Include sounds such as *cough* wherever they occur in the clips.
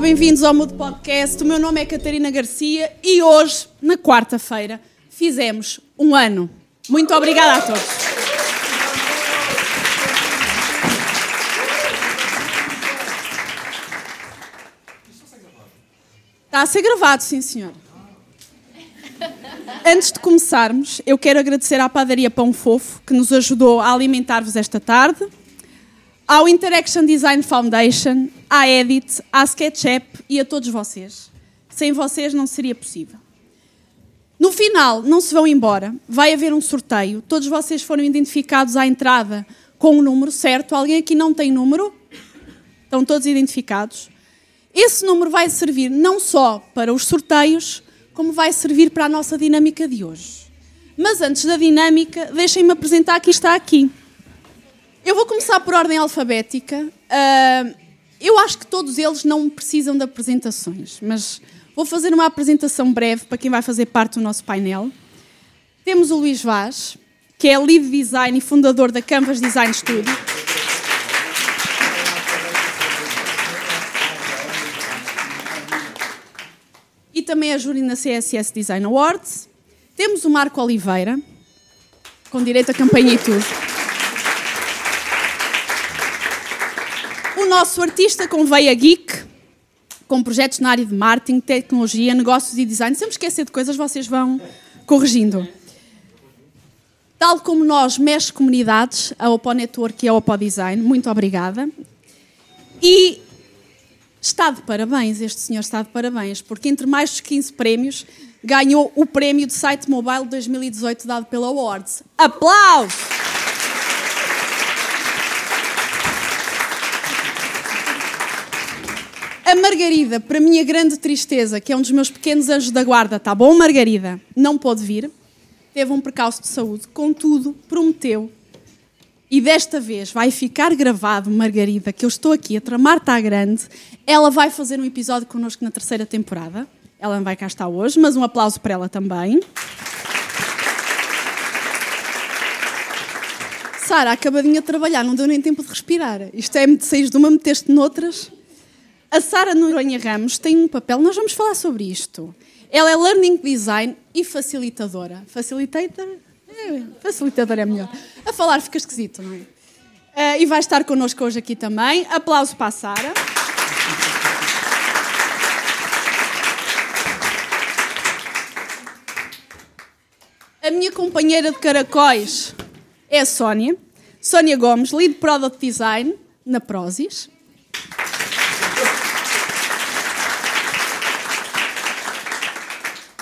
Bem-vindos ao Mudo Podcast. O meu nome é Catarina Garcia e hoje, na quarta-feira, fizemos um ano. Muito obrigada a todos. Está a ser gravado, sim, senhor. Antes de começarmos, eu quero agradecer à Padaria Pão Fofo, que nos ajudou a alimentar-vos esta tarde, ao Interaction Design Foundation, à Edit, à SketchUp e a todos vocês. Sem vocês não seria possível. No final, não se vão embora, vai haver um sorteio. Todos vocês foram identificados à entrada com o número certo. Alguém aqui não tem número? Estão todos identificados. Esse número vai servir não só para os sorteios, como vai servir para a nossa dinâmica de hoje. Mas antes da dinâmica, deixem-me apresentar quem está aqui. Eu vou começar por ordem alfabética. Uh, eu acho que todos eles não precisam de apresentações, mas Vou fazer uma apresentação breve para quem vai fazer parte do nosso painel. Temos o Luís Vaz, que é lead design e fundador da Canvas Design Studio. E também a júri na CSS Design Awards. Temos o Marco Oliveira, com direito a campanha e tudo. O nosso artista com veia geek, com projetos na área de marketing, tecnologia, negócios e design. Se eu me esquecer de coisas, vocês vão corrigindo. Tal como nós, mexe comunidades, a Opo Network e a Opo Design, muito obrigada. E está de parabéns, este senhor está de parabéns, porque entre mais dos 15 prémios, ganhou o prémio de site mobile 2018 dado pela Awards. Aplausos! A Margarida, para minha grande tristeza, que é um dos meus pequenos anjos da guarda, tá bom, Margarida? Não pôde vir. Teve um percalço de saúde. Contudo, prometeu. E desta vez vai ficar gravado, Margarida, que eu estou aqui a tramar está grande. Ela vai fazer um episódio connosco na terceira temporada. Ela não vai cá estar hoje, mas um aplauso para ela também. Sara, acabadinha de trabalhar, não deu nem tempo de respirar. Isto é, saís de uma, meteste noutras. A Sara Noronha Ramos tem um papel, nós vamos falar sobre isto. Ela é Learning Design e facilitadora. Facilitator? É, facilitador é melhor. A falar fica esquisito, não é? Uh, e vai estar connosco hoje aqui também. Aplauso para a Sara. A minha companheira de caracóis é a Sónia. Sónia Gomes, Lead Product Design na Prozis.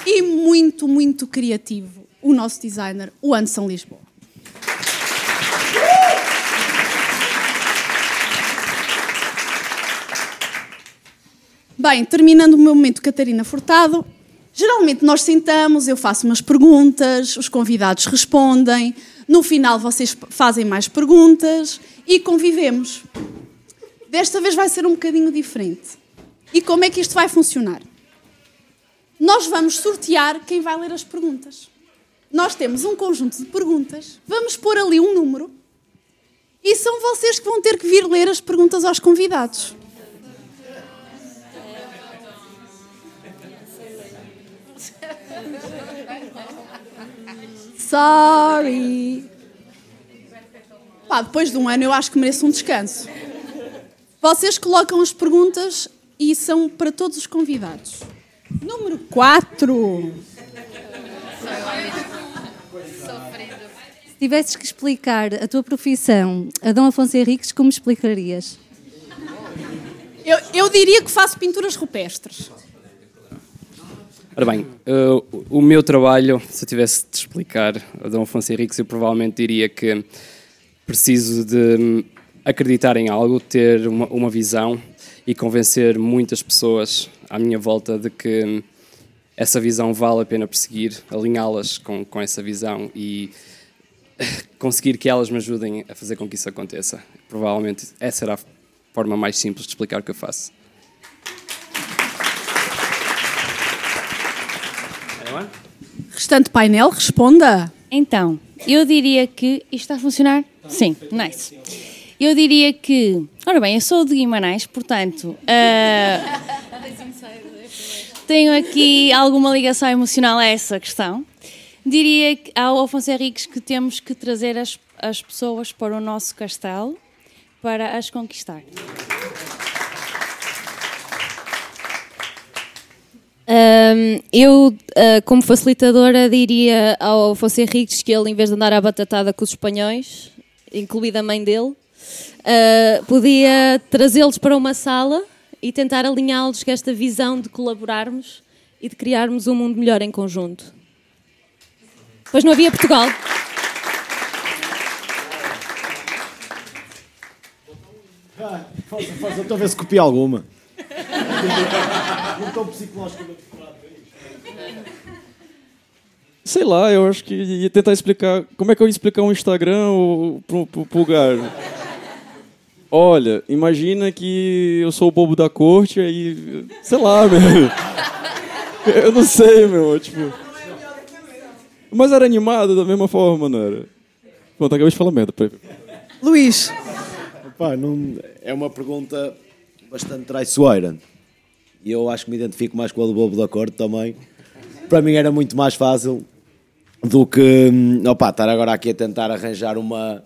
e muito, muito criativo, o nosso designer, o Anderson Lisboa. Bem, terminando o meu momento Catarina Furtado, geralmente nós sentamos, eu faço umas perguntas, os convidados respondem, no final vocês fazem mais perguntas e convivemos. Desta vez vai ser um bocadinho diferente. E como é que isto vai funcionar? Nós vamos sortear quem vai ler as perguntas. Nós temos um conjunto de perguntas, vamos pôr ali um número e são vocês que vão ter que vir ler as perguntas aos convidados. Sorry. Pá, depois de um ano eu acho que mereço um descanso. Vocês colocam as perguntas e são para todos os convidados. Número 4. Se tivesses que explicar a tua profissão a Dom Afonso Henriques, como explicarias? Eu, eu diria que faço pinturas rupestres. Ora bem, uh, o meu trabalho, se eu tivesse de explicar a Dom Afonso Henriques, eu provavelmente diria que preciso de acreditar em algo, ter uma, uma visão e convencer muitas pessoas à minha volta de que essa visão vale a pena perseguir, alinhá-las com, com essa visão e *laughs* conseguir que elas me ajudem a fazer com que isso aconteça. Provavelmente essa era a forma mais simples de explicar o que eu faço. Restante painel, responda. Então, eu diria que isto está a funcionar? Sim, nice. Eu diria que, ora bem, eu sou de Guimarães, portanto, uh, *laughs* tenho aqui alguma ligação emocional a essa questão. Diria ao Afonso Henriques que temos que trazer as, as pessoas para o nosso castelo para as conquistar. Um, eu, uh, como facilitadora, diria ao Afonso Henriques que ele, em vez de andar à batatada com os espanhóis, incluída a mãe dele, uh, podia trazê-los para uma sala e tentar alinhá-los com esta visão de colaborarmos e de criarmos um mundo melhor em conjunto. Pois não havia Portugal. Ah, faça, faça, estou a ver se copia alguma. Não estou psicologicamente Sei lá, eu acho que ia tentar explicar. Como é que eu ia explicar um Instagram pro, pro, pro lugar? Olha, imagina que eu sou o bobo da corte, aí. Sei lá, *laughs* meu. Eu não sei, meu. Tipo. Mas era animado da mesma forma, não era? Pronto, acabei de falar merda. Luís. Pá, não, é uma pergunta bastante traiçoeira. E eu acho que me identifico mais com a do Bobo da Corte também. Para mim era muito mais fácil do que hum, opa, estar agora aqui a tentar arranjar uma.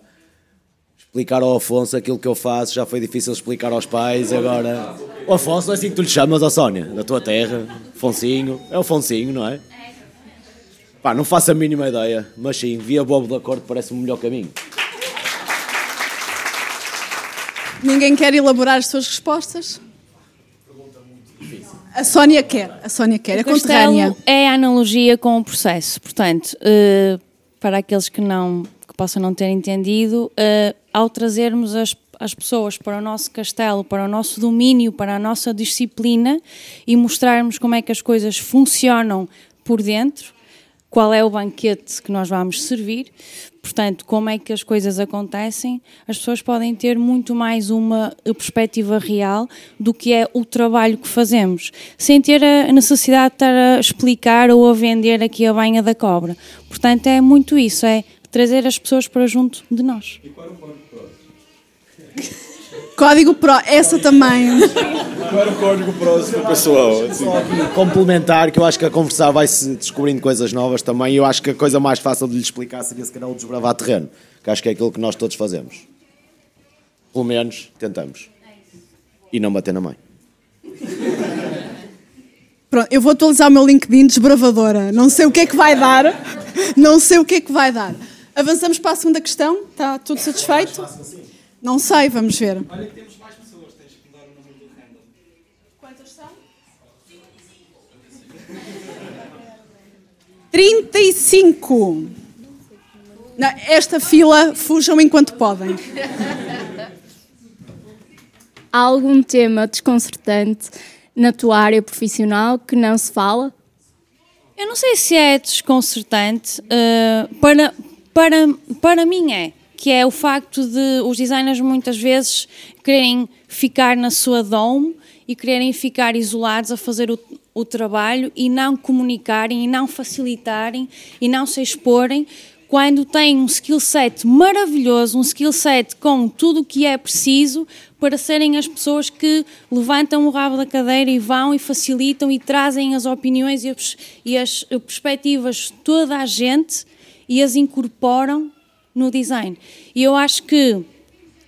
Explicar ao Afonso aquilo que eu faço. Já foi difícil explicar aos pais. Agora. O Afonso, é assim que tu lhe chamas, ó Sónia, da tua terra. Foncinho. É o Foncinho, não é? Pá, não faço a mínima ideia, mas sim, via Bobo da Corte parece-me o melhor caminho. Ninguém quer elaborar as suas respostas? A Sónia quer, a Sónia quer, é conterrânea. É a analogia com o processo. Portanto, uh, para aqueles que não que não ter entendido, uh, ao trazermos as, as pessoas para o nosso castelo, para o nosso domínio, para a nossa disciplina e mostrarmos como é que as coisas funcionam por dentro, qual é o banquete que nós vamos servir, portanto, como é que as coisas acontecem, as pessoas podem ter muito mais uma perspectiva real do que é o trabalho que fazemos, sem ter a necessidade de estar a explicar ou a vender aqui a banha da cobra. Portanto, é muito isso, é trazer as pessoas para junto de nós. E qual é o Código Pro, essa também. Qual era o código próximo, pessoal? Assim. Complementar, que eu acho que a conversar vai-se descobrindo coisas novas também. E eu acho que a coisa mais fácil de lhe explicar seria se calhar o desbravar terreno, que acho que é aquilo que nós todos fazemos. Pelo menos tentamos. E não bater na mãe. Pronto, eu vou atualizar o meu LinkedIn desbravadora. Não sei o que é que vai dar. Não sei o que é que vai dar. Avançamos para a segunda questão. Está tudo satisfeito? Não sei, vamos ver. Olha que temos mais pessoas, tens que mudar o número do random. Quantas são? 35. esta fila fujam enquanto podem. Há algum tema desconcertante na tua área profissional que não se fala? Eu não sei se é desconcertante. Uh, para, para, para mim é que é o facto de os designers muitas vezes querem ficar na sua dome e quererem ficar isolados a fazer o, o trabalho e não comunicarem e não facilitarem e não se exporem quando têm um skill set maravilhoso, um skill set com tudo o que é preciso para serem as pessoas que levantam o rabo da cadeira e vão e facilitam e trazem as opiniões e as, e as perspectivas toda a gente e as incorporam no design. E eu acho que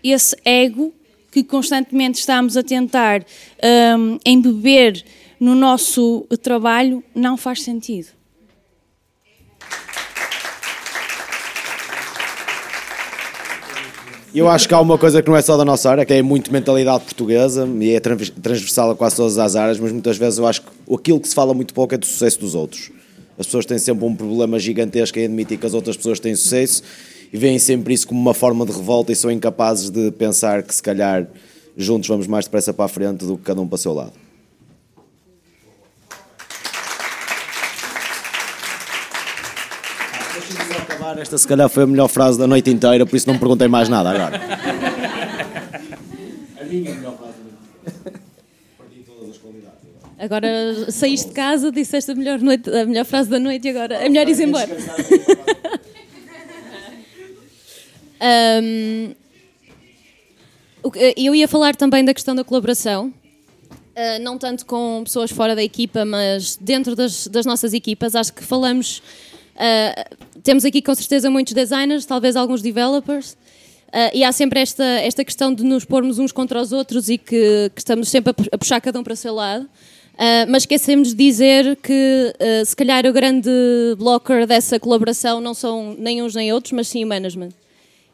esse ego que constantemente estamos a tentar um, embeber no nosso trabalho não faz sentido. Eu acho que há uma coisa que não é só da nossa área, que é muito mentalidade portuguesa e é transversal a quase todas as áreas, mas muitas vezes eu acho que aquilo que se fala muito pouco é do sucesso dos outros. As pessoas têm sempre um problema gigantesco em admitir que as outras pessoas têm sucesso e veem sempre isso como uma forma de revolta e são incapazes de pensar que se calhar juntos vamos mais depressa para a frente do que cada um para o seu lado. acabar, esta se calhar foi a melhor frase da noite inteira, por isso não me perguntei mais nada agora. A minha melhor frase Perdi todas as qualidades. Agora saíste de casa, disseste a melhor, noite, a melhor frase da noite e agora é melhor ir embora. Um, *laughs* eu ia falar também da questão da colaboração. Uh, não tanto com pessoas fora da equipa, mas dentro das, das nossas equipas. Acho que falamos. uh, temos aqui com certeza muitos designers, talvez alguns developers. uh, e há sempre esta, esta questão de nos pormos uns contra os outros e que, que estamos sempre a puxar cada um para o seu lado. Uh, mas esquecemos de dizer que uh, se calhar o grande blocker dessa colaboração não são nem uns nem outros, mas sim o management.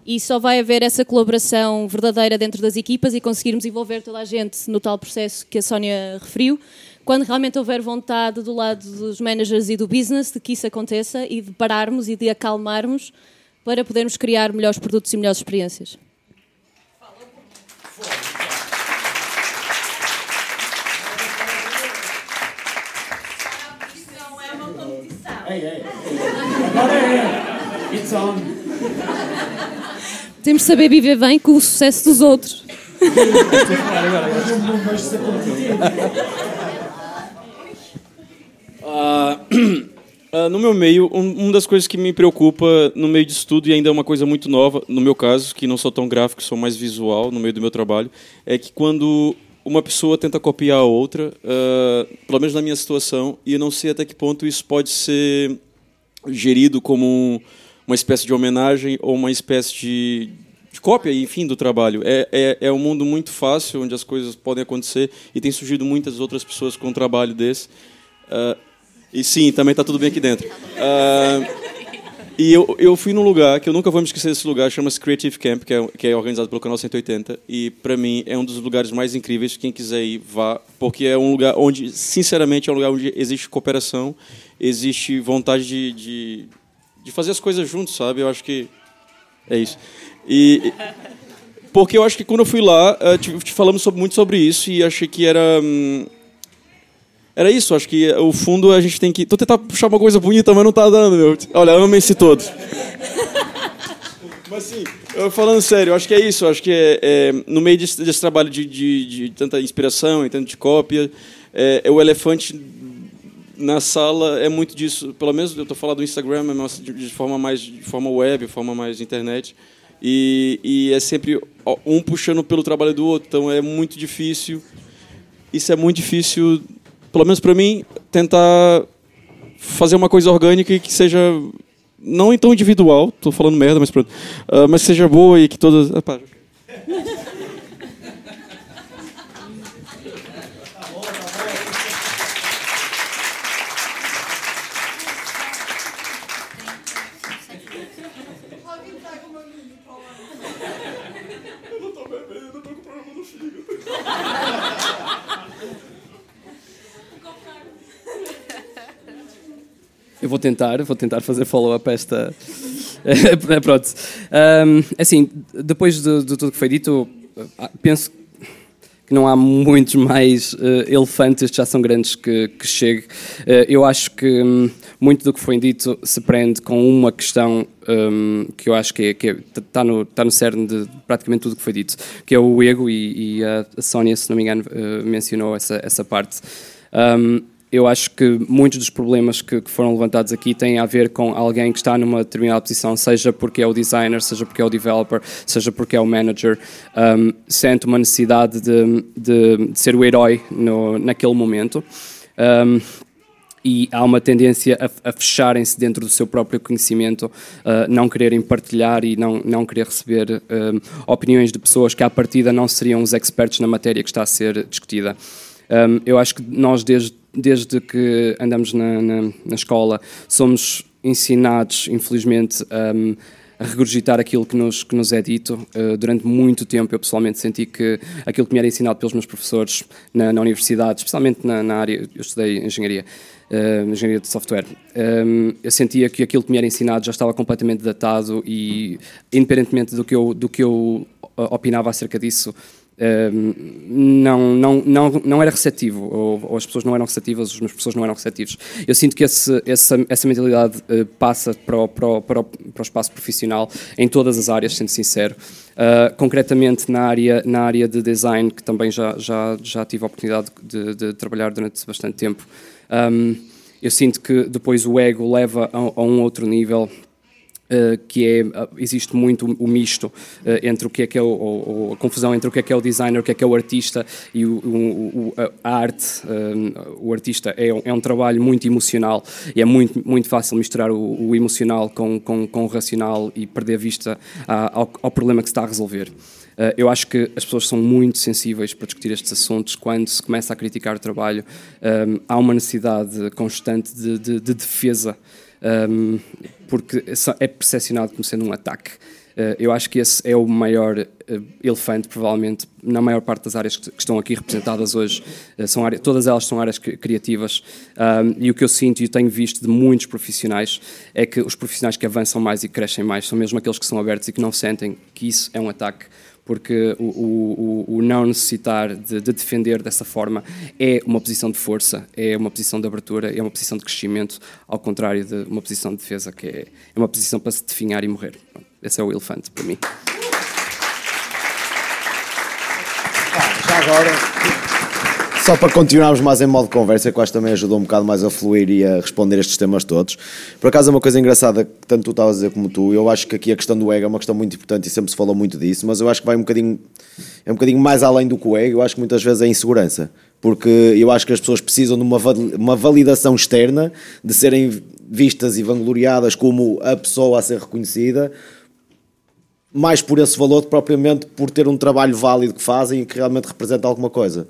E só vai haver essa colaboração verdadeira dentro das equipas e conseguirmos envolver toda a gente no tal processo que a Sónia referiu, quando realmente houver vontade do lado dos managers e do business de que isso aconteça e de pararmos e de acalmarmos para podermos criar melhores produtos e melhores experiências. Temos de saber viver bem com o sucesso dos outros. Ah, *clears throat* ah, no meu meio, um, uma das coisas que me preocupa no meio de estudo, e ainda é uma coisa muito nova, no meu caso, que não sou tão gráfico, sou mais visual no meio do meu trabalho, é que quando uma pessoa tenta copiar a outra, ah, pelo menos na minha situação, e eu não sei até que ponto isso pode ser gerido como um- uma espécie de homenagem ou uma espécie de, de cópia, enfim, do trabalho. É, é, é um mundo muito fácil, onde as coisas podem acontecer, e tem surgido muitas outras pessoas com um trabalho desse. Ah, e sim, também está tudo bem aqui dentro. Ah, e eu, eu fui num lugar que eu nunca vou me esquecer desse lugar, chama-se Creative Camp, que é, que é organizado pelo Canal 180. E para mim é um dos lugares mais incríveis. Quem quiser ir, vá, porque é um lugar onde, sinceramente, é um lugar onde existe cooperação, existe vontade de, de, de fazer as coisas juntos, sabe? Eu acho que é isso. E porque eu acho que quando eu fui lá, eh, te, te falamos sobre- muito sobre isso e achei que era hum, era isso, acho que o fundo a gente tem que. Tô tentando puxar uma coisa bonita, mas não tá dando, meu. Olha, amem-se todos. mas sim, eu falando sério, acho que é isso. Acho que é, é, no meio desse, desse trabalho de, de, de tanta inspiração e tanto de cópia, é, é o elefante na sala é muito disso. Pelo menos eu tô falando do Instagram, mas de, de forma mais de forma web, de forma mais internet. E, e é sempre um puxando pelo trabalho do outro. Então é muito difícil. Isso é muito difícil pelo menos para mim, tentar fazer uma coisa orgânica que seja não tão individual, tô falando merda, mas pronto, ah, mas seja boa e que todas. Ah, Eu vou tentar, vou tentar fazer follow-up a esta. *laughs* Pronto. Ahm, assim, depois de, de tudo que foi dito, ah, penso que não há muitos mais eh, elefantes, já são grandes, que, que chegue. Eh, eu acho que hum, muito do que foi dito se prende com uma questão hum, que eu acho que está que é, tá no, tá no cerne de praticamente tudo o que foi dito, que é o ego, e, e a Sónia, se não me engano, eh, mencionou essa, essa parte. Hum, eu acho que muitos dos problemas que, que foram levantados aqui têm a ver com alguém que está numa determinada posição, seja porque é o designer, seja porque é o developer, seja porque é o manager, um, sente uma necessidade de, de- de ser o herói no, naquele momento. Um, e há uma tendência a, a fecharem-se dentro do seu próprio conhecimento, a não quererem partilhar e não, não querer receber um, opiniões de pessoas que, à partida, não seriam os experts na matéria que está a ser discutida. Um, eu acho que nós, desde, desde que andamos na, na, na escola, somos ensinados, infelizmente, um, a regurgitar aquilo que nos, que nos é dito. Uh, durante muito tempo, eu pessoalmente senti que aquilo que me era ensinado pelos meus professores na, na universidade, especialmente na, na área, eu estudei engenharia, uh, engenharia de software, um, eu sentia que aquilo que me era ensinado já estava completamente datado e, independentemente do que eu, do que eu uh, opinava acerca disso, não, não, não, não era receptivo, ou, ou as pessoas não eram receptivas, os meus professores não eram receptivos. Eu sinto que esse, essa, essa mentalidade uh, passa para o, para, o, para, o, para o espaço profissional em todas as áreas, sendo sincero. Uh, concretamente na área, na área de design, que também já, já, já tive a oportunidade de, de trabalhar durante bastante tempo, um, eu sinto que depois o ego leva a, a um outro nível que é, uh, existe muito o, o misto uh, entre o que é que é o, o, a confusão entre o que é que é o designer, o que é que é o artista e o, a arte. o artista é um, é um, trabalho muito emocional e é muito, muito fácil misturar o, emocional com, com, com, o racional e perder vista ao, ao, problema que se está a resolver. eu acho que as pessoas são muito sensíveis para discutir estes assuntos. Quando se começa a criticar o trabalho, um, há uma necessidade constante de, de, de defesa um, porque é percepcionado como sendo um ataque. Uh, eu acho que esse é o maior uh, elefante, provavelmente, na maior parte das áreas que, que estão aqui representadas hoje. Uh, são áreas, todas elas são áreas criativas. Um, e o que eu sinto e tenho visto de muitos profissionais é que os profissionais que avançam mais e crescem mais são mesmo aqueles que são abertos e que não sentem que isso é um ataque porque o, o, o não necessitar de, de, defender dessa forma é uma posição de força, é uma posição de abertura, é uma posição de crescimento, ao contrário de uma posição de defesa, que é, é uma posição para se definhar e morrer. Esse é o elefante para mim. Já agora, só para continuarmos mais em modo conversa, que acho que também ajudou um bocado mais a fluir e a responder estes temas todos. Por acaso é uma coisa engraçada que tanto tu estavas a dizer como tu, eu acho que aqui a questão do ego é uma questão muito importante e sempre se falou muito disso, mas eu acho que vai um bocadinho, é um bocadinho mais além do que o ego, eu acho que muitas vezes é insegurança. Porque eu acho que as pessoas precisam de uma, uma validação externa, de serem vistas e vangloriadas como a pessoa a ser reconhecida, mais por esse valor propriamente por ter um trabalho válido que fazem e que realmente representa alguma coisa.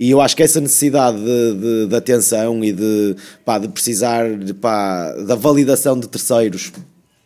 E eu acho que essa necessidade de, de, de atenção e de, pá, de precisar de, pá, da validação de terceiros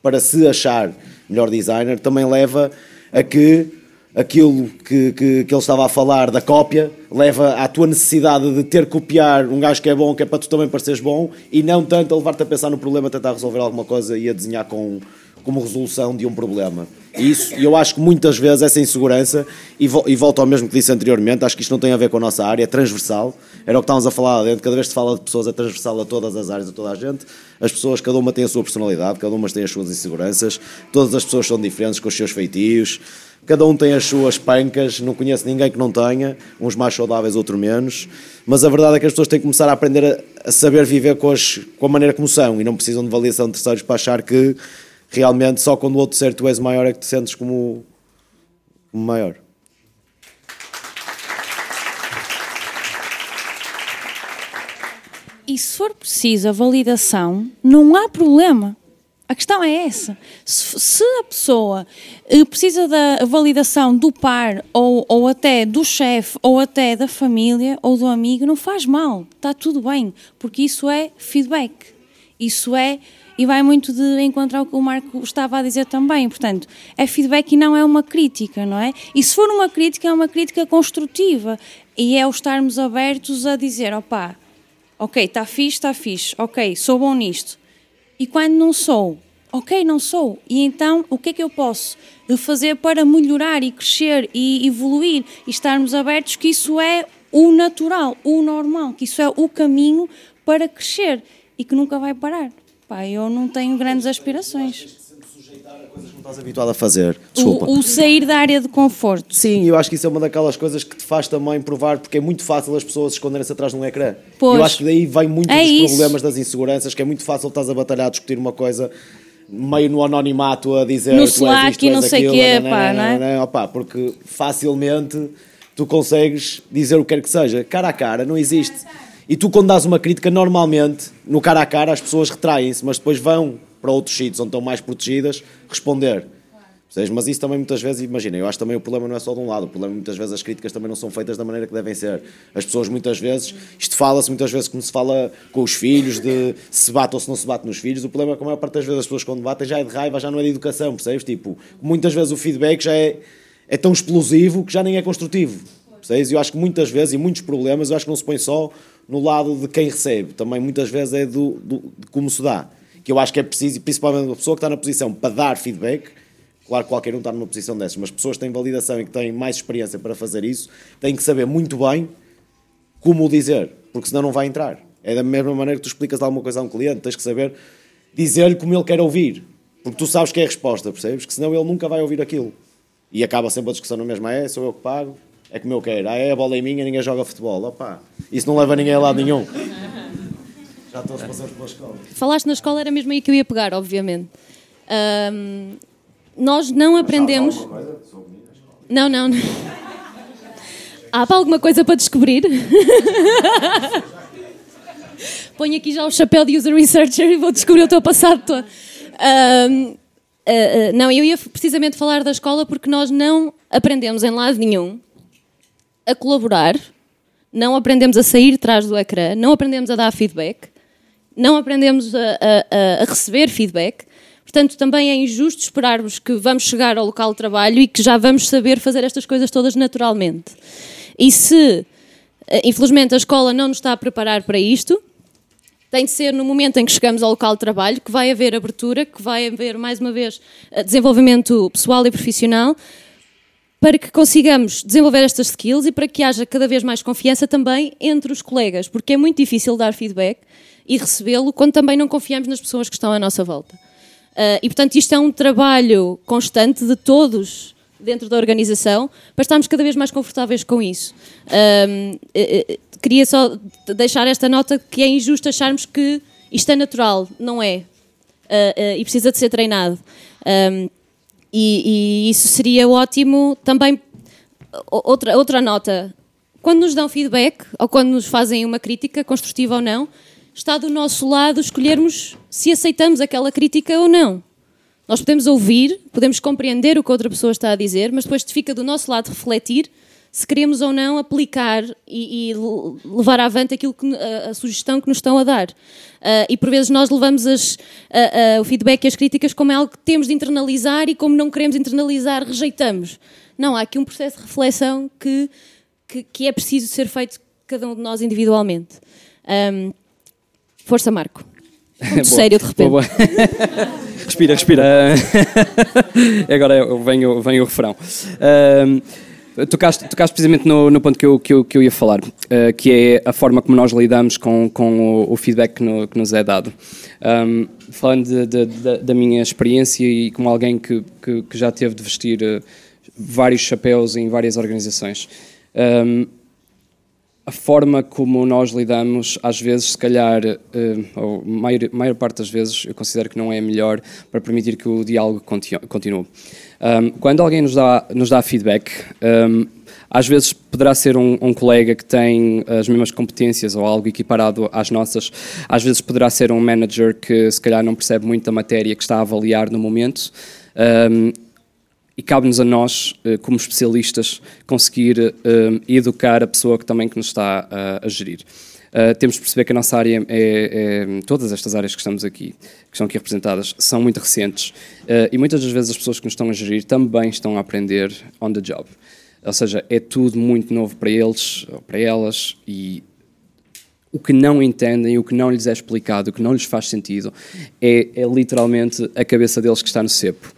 para se achar melhor designer também leva a que aquilo que, que, que, ele estava a falar da cópia leva à tua necessidade de ter que copiar um gajo que é bom, que é para tu também pareceres bom, e não tanto a levar-te a pensar no problema, a tentar resolver alguma coisa e a desenhar com, como resolução de um problema. E isso, eu acho que muitas vezes essa insegurança, e, vo, e volto ao mesmo que disse anteriormente, acho que isto não tem a ver com a nossa área, é transversal, era o que estávamos a falar dentro, cada vez que se fala de pessoas é transversal a todas as áreas, a toda a gente, as pessoas, cada uma tem a sua personalidade, cada uma tem as suas inseguranças, todas as pessoas são diferentes com os seus feitios, cada um tem as suas pancas, não conheço ninguém que não tenha, uns mais saudáveis, outros menos, mas a verdade é que as pessoas têm que começar a aprender a, a saber viver com, as, com a maneira como são e não precisam de validação de terceiros para achar que realmente só quando o outro disser tu és maior é que te sentes como, como maior. E se for preciso a validação, não há problema. A questão é essa. Se, se a pessoa eh, precisa da validação do par, ou, ou até do chefe, ou até da família, ou do amigo, não faz mal. Está tudo bem. Porque isso é feedback. Isso é e vai muito de encontrar o que o Marco estava a dizer também. Portanto, é feedback e não é uma crítica, não é? E se for uma crítica, é uma crítica construtiva e é o estarmos abertos a dizer: opá, ok, está fixe, está fixe, ok, sou bom nisto. E quando não sou, ok, não sou. E então, o que é que eu posso fazer para melhorar e crescer e evoluir e estarmos abertos que isso é o natural, o normal, que isso é o caminho para crescer e que nunca vai parar. Pá, eu não tenho grandes aspirações. Coisas que não estás habituado a fazer. Desculpa. O, o, sair da área de conforto. Sim, eu acho que isso é uma daquelas coisas que te faz também provar, porque é muito fácil as pessoas esconderem-se atrás de um ecrã. Pois. Eu acho que daí vem muito é dos isso. problemas das inseguranças, que é muito fácil estás a batalhar, a discutir uma coisa meio no anonimato a dizer no Slack e não sei o quê, pá, não é? Não, opá, porque facilmente tu consegues dizer o que quer que seja. Cara a cara, não existe. E tu, quando dás uma crítica, normalmente, no cara a cara, as pessoas retraem-se, mas depois vão para outros sítios onde estão mais protegidas responder. Mas isso também muitas vezes, imagina, eu acho também o problema não é só de um lado, o problema muitas vezes as críticas também não são feitas da maneira que devem ser. As pessoas muitas vezes, isto fala-se muitas vezes como se fala com os filhos, de se bate ou se não se bate nos filhos, o problema é que a maior parte das vezes as pessoas quando batem já é de raiva, já não é de educação, percebes? Tipo, muitas vezes o feedback já é, é tão explosivo que já nem é construtivo, percebes? Eu acho que muitas vezes, e muitos problemas, eu acho que não se põe só no lado de quem recebe, também muitas vezes é do, do, de como se dá. Que eu acho que é preciso, principalmente uma pessoa que está na posição para dar feedback, claro que qualquer um está numa posição dessas, mas pessoas que têm validação e que têm mais experiência para fazer isso, têm que saber muito bem como o dizer, porque senão não vai entrar. É da mesma maneira que tu explicas alguma coisa a um cliente, tens que saber dizer-lhe como ele quer ouvir, porque tu sabes que é a resposta, percebes? Que senão ele nunca vai ouvir aquilo. E acaba sempre a discussão na mesma, é, sou eu que pago, é como eu quero. Ah, é a bola é minha, ninguém joga futebol. Opa, isso não leva ninguém a lado nenhum. Já todos passamos pela escola. Falaste na escola, era mesmo aí que eu ia pegar, obviamente. Ahm, nós não aprendemos. Não, não, não. Há para alguma coisa para descobrir? Ponho aqui já o chapéu de user researcher e vou descobrir o teu passado todo. Ahm, ah, ah, não, eu ia precisamente falar da escola porque nós não aprendemos em lado nenhum a colaborar, não aprendemos a sair de trás do ecrã, não aprendemos a dar feedback, não aprendemos a, a- a receber feedback. Portanto, também é injusto esperarmos que vamos chegar ao local de trabalho e que já vamos saber fazer estas coisas todas naturalmente. E se, eh, infelizmente, a escola não nos está a preparar para isto, tem de ser no momento em que chegamos ao local de trabalho que vai haver abertura, que vai haver, mais uma vez, eh, desenvolvimento pessoal e profissional, para que consigamos desenvolver estas skills e para que haja cada vez mais confiança também entre os colegas, porque é muito difícil dar feedback e recebê-lo quando também não confiamos nas pessoas que estão à nossa volta. Ah, e, portanto, isto é um trabalho constante de todos dentro da organização para estarmos cada vez mais confortáveis com isso. Eh, eh, queria só deixar esta nota que é injusto acharmos que isto é natural, não é. Ah, e precisa de ser treinado. Ahm, e, e isso seria ótimo também. Outra, outra nota: quando nos dão feedback ou quando nos fazem uma crítica, construtiva ou não, está do nosso lado escolhermos se aceitamos aquela crítica ou não. Nós podemos ouvir, podemos compreender o que outra pessoa está a dizer, mas depois fica do nosso lado refletir se queremos ou não aplicar e, e le- levar avante aquilo que, a, a sugestão que nos estão a dar. Ah, e por vezes nós levamos as- a- a- o feedback e as críticas como é algo que temos de internalizar e como não queremos internalizar, rejeitamos. Não, há aqui um processo de reflexão que, que, que é preciso ser feito cada um de nós individualmente. Ahm, força, Marco. *laughs* Muito sério de repente. Boa, boa. *laughs* respira, respira. *laughs* Agora eu- vem, o- vem o refrão. Ah, tocaste, tocaste precisamente no, no ponto que eu, que, eu, que eu ia falar, ah, que é a forma como nós lidamos com, com o, o feedback que, no- que nos é dado. Ah, falando de- de- da- da minha experiência e como alguém que, que, que já teve de vestir ah, vários chapéus em várias organizações. ah, a forma como nós lidamos, às vezes, se calhar, eh, ou maior, maior parte das vezes, eu considero que não é a melhor para permitir que o diálogo conti- continue. Um, quando alguém nos dá, nos dá feedback, um, às vezes poderá ser um, um colega que tem as mesmas competências ou algo equiparado às nossas, às vezes poderá ser um manager que se calhar não percebe muito da matéria que está a avaliar no momento. E cabe-nos a nós, eh, como especialistas, conseguir eh, educar a pessoa que também que nos está a, a gerir. Uh, temos de perceber que a nossa área, é, é- todas estas áreas que estamos aqui, que estão aqui representadas, são muito recentes uh, e muitas das vezes as pessoas que nos estão a gerir também estão a aprender on the job. Ou seja, é tudo muito novo para eles ou para elas e o que não entendem, o que não lhes é explicado, o que não lhes faz sentido, é, é literalmente a cabeça deles que está no cepo.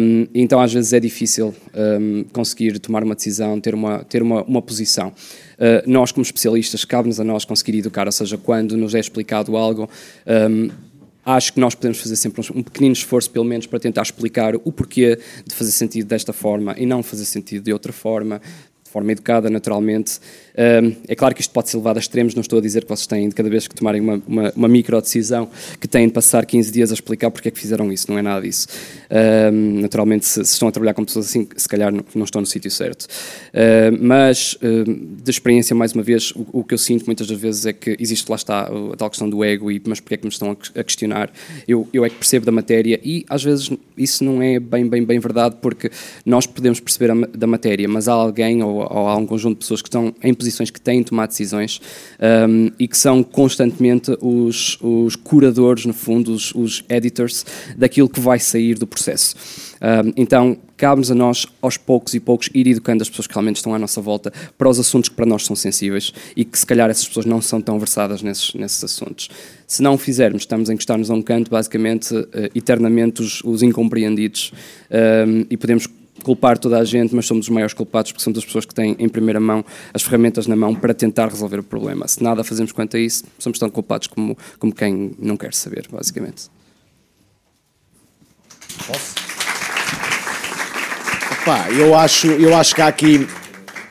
Um, então, às vezes, é difícil um, conseguir tomar uma decisão, ter uma, ter uma, uma posição. Uh, nós, como especialistas, cabe-nos a nós conseguir educar, ou seja, quando nos é explicado algo, um, acho que nós podemos fazer sempre um, pequenino esforço, pelo menos, para tentar explicar o porquê de fazer sentido desta forma e não fazer sentido de outra forma, forma educada, naturalmente. É claro que isto pode ser levado a extremos, não estou a dizer que vocês têm, de cada vez que tomarem uma, uma, uma micro-decisão, que têm de passar 15 dias a explicar porque é que fizeram isso, não é nada disso. Naturalmente, se, se estão a trabalhar com pessoas assim, se calhar não, não estão no sítio certo. Mas, de experiência, mais uma vez, o, o que eu sinto muitas das vezes é que existe, lá está, a tal questão do ego, e mas porque é que me estão a, questionar? Eu, eu é que percebo da matéria, e às vezes isso não é bem, bem, bem verdade, porque nós podemos perceber a, da matéria, mas há alguém ou, ou há um conjunto de pessoas que estão em posições que têm de tomar decisões um, e que são constantemente os, os curadores, no fundo, os, os editors daquilo que vai sair do processo. Um, então, cabe-nos a nós, aos poucos e poucos, ir educando as pessoas que realmente estão à nossa volta para os assuntos que para nós são sensíveis e que se calhar essas pessoas não são tão versadas nesses, nesses assuntos. Se não o fizermos, estamos a encostar-nos a um canto, basicamente, eh, eternamente os, os incompreendidos um, e podemos culpar toda a gente, mas somos os maiores culpados porque somos as pessoas que têm em primeira mão as ferramentas na mão para tentar resolver o problema. Se nada fazemos quanto a isso, somos tão culpados como, como quem não quer saber, basicamente. Pá, eu acho, eu acho que há aqui.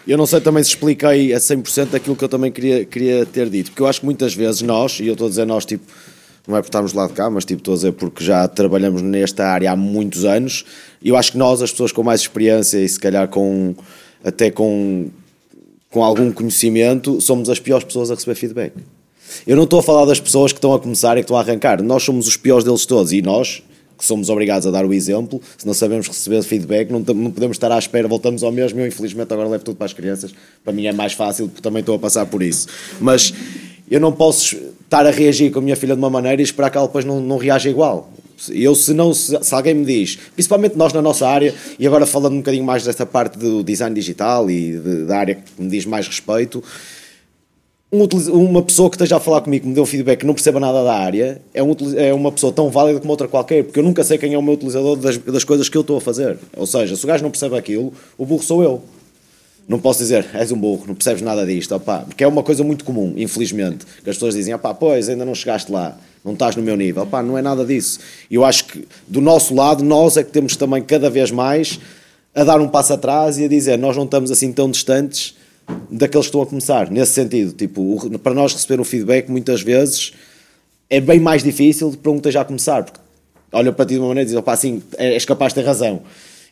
Eu não sei também se expliquei a 100% aquilo que eu também queria, queria ter dito, porque eu acho que muitas vezes nós, e eu estou a dizer nós, tipo, não é por estarmos lado de cá, mas tipo, estou a dizer porque já trabalhamos nesta área há muitos anos e eu acho que nós, as pessoas com mais experiência e se calhar com até com, com algum conhecimento, somos as piores pessoas a receber feedback. Eu não estou a falar das pessoas que estão a começar e que estão a arrancar, nós somos os piores deles todos e nós, que somos obrigados a dar o exemplo, se não sabemos receber feedback, não, não podemos estar à espera, voltamos ao mesmo. Eu, infelizmente, agora levo tudo para as crianças, para mim é mais fácil, porque também estou a passar por isso. Mas eu não posso estar a reagir com a minha filha de uma maneira e esperar que ela depois não, não reaja igual. Eu, se não, se, se, alguém me diz, principalmente nós na nossa área, e agora falando um bocadinho mais desta parte do design digital e de, da área que me diz mais respeito, um, uma pessoa que esteja a falar comigo, que me deu feedback, que não perceba nada da área, é, um, é uma pessoa tão válida como outra qualquer, porque eu nunca sei quem é o meu utilizador das, das coisas que eu estou a fazer. Ou seja, se o gajo não percebe aquilo, o burro sou eu não posso dizer, és um burro, não percebes nada disto, opá, porque é uma coisa muito comum, infelizmente, que as pessoas dizem, opá, pois, ainda não chegaste lá, não estás no meu nível, opá, não é nada disso. Eu acho que, do nosso lado, nós é que temos também cada vez mais a dar um passo atrás e a dizer, nós não estamos assim tão distantes daqueles que estão a começar, nesse sentido, tipo, para nós receber um feedback, muitas vezes, é bem mais difícil para um que esteja a começar, porque olha para ti de uma maneira e diz, opá, assim, és capaz de ter razão,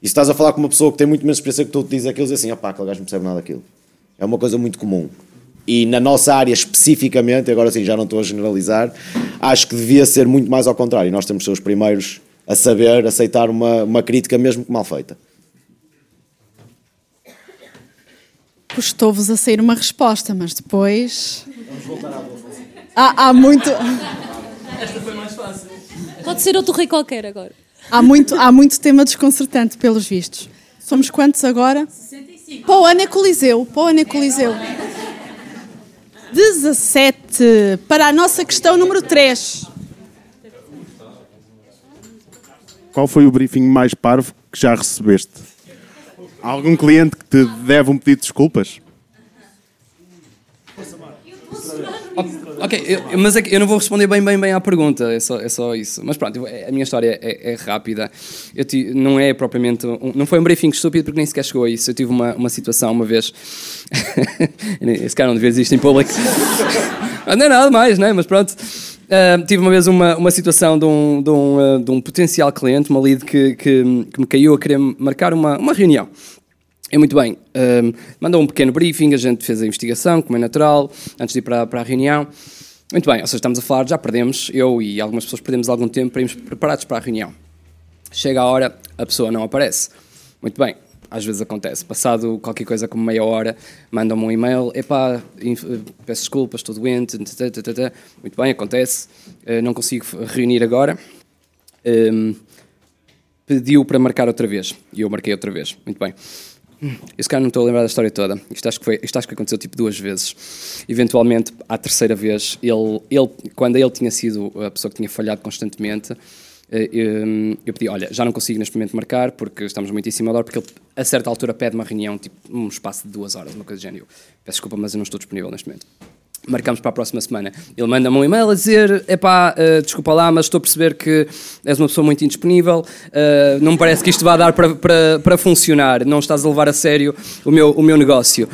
e se estás a falar com uma pessoa que tem muito menos experiência que tu, te diz aquilo, diz assim, opá, aquele gajo não percebe nada daquilo. É uma coisa muito comum. E na nossa área especificamente, agora sim já não estou a generalizar, acho que devia ser muito mais ao contrário. Nós temos de ser os primeiros a saber aceitar uma, uma crítica, mesmo que mal feita. Custou-vos a sair uma resposta, mas depois. Vamos voltar à há, há muito. Esta foi mais fácil. Pode ser outro rei qualquer agora. Há muito, há muito tema desconcertante, pelos vistos. Somos quantos agora? 65. Para o ano é Coliseu. Para o ano é Coliseu. 17. Para a nossa questão número 3. Qual foi o briefing mais parvo que já recebeste? Há algum cliente que te deve um pedido de desculpas? Ok, eu, mas é eu não vou responder bem, bem, bem à pergunta, é só, é só isso. Mas pronto, a minha história é, é rápida. Eu não é propriamente. Um, não foi um briefing estúpido porque nem sequer chegou a isso. Eu tive uma, uma situação uma vez. *laughs* Esse cara não devia existir em público. *laughs* não é nada mais, né? Mas pronto. Uh, tive uma vez uma, uma situação de um, de, um, uh, de um potencial cliente, uma lead que, que, que me caiu a querer marcar uma, uma reunião. É muito bem, um, mandou um pequeno briefing, a gente fez a investigação, como é natural, antes de ir para, para a reunião. Muito bem, ou seja, estamos a falar, já perdemos, eu e algumas pessoas perdemos algum tempo para irmos preparados para a reunião. Chega a hora, a pessoa não aparece. Muito bem, às vezes acontece. Passado qualquer coisa como meia hora, mandam-me um e-mail, epá, peço desculpas, estou doente, muito bem, acontece, eh, não consigo reunir agora. Um, pediu para marcar outra vez, e eu marquei outra vez, muito bem. Esse cara não estou a lembrar da história toda. Isto acho que, foi, isto acho que aconteceu tipo duas vezes. Eventualmente, à terceira vez, ele, ele, quando ele tinha sido a pessoa que tinha falhado constantemente, eh, eu pedi, olha, já não consigo neste momento marcar porque estamos muito em cima da hora, porque ele a certa altura pede uma reunião, tipo um espaço de duas horas, uma coisa do género. Peço desculpa, mas eu não estou disponível neste momento marcamos para a próxima semana. Ele manda-me um e-mail a dizer: epá, uh, desculpa lá, mas estou a perceber que és uma pessoa muito indisponível, uh, não me parece que isto vá dar para, para, para funcionar, não estás a levar a sério o meu, o meu negócio.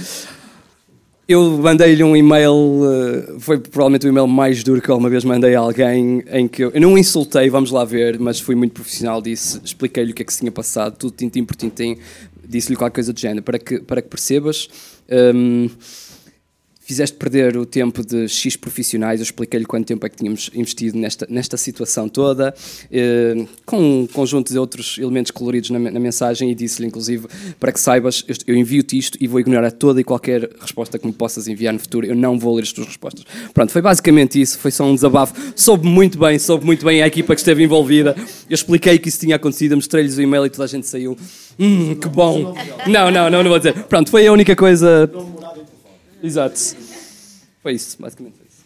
Eu mandei-lhe um e-mail, uh, foi provavelmente o e-mail mais duro que eu alguma vez mandei a alguém, em que eu, eu não insultei, vamos lá ver, mas fui muito profissional, disse, expliquei-lhe o que é que se tinha passado, tudo tintim por tintim, disse-lhe qualquer coisa do género, para que, para que percebas. Um, ehm, fizeste perder o tempo de X profissionais, eu expliquei-lhe quanto tempo é que tínhamos investido nesta, nesta situação toda, eh, com um conjunto de outros elementos coloridos na, na mensagem e disse-lhe, inclusive, para que saibas, eu, envio-te isto e vou ignorar toda e qualquer resposta que me possas enviar no futuro, eu não vou ler as tuas respostas. Pronto, foi basicamente isso, foi só um desabafo. Soube muito bem, soube muito bem a equipa que esteve envolvida, eu expliquei que isso tinha acontecido, mostrei-lhes o e-mail e toda a gente saiu. Hum, que bom! Não, não, não, não vou dizer. Pronto, foi a única coisa Exato. Foi isso, basicamente foi *laughs* isso.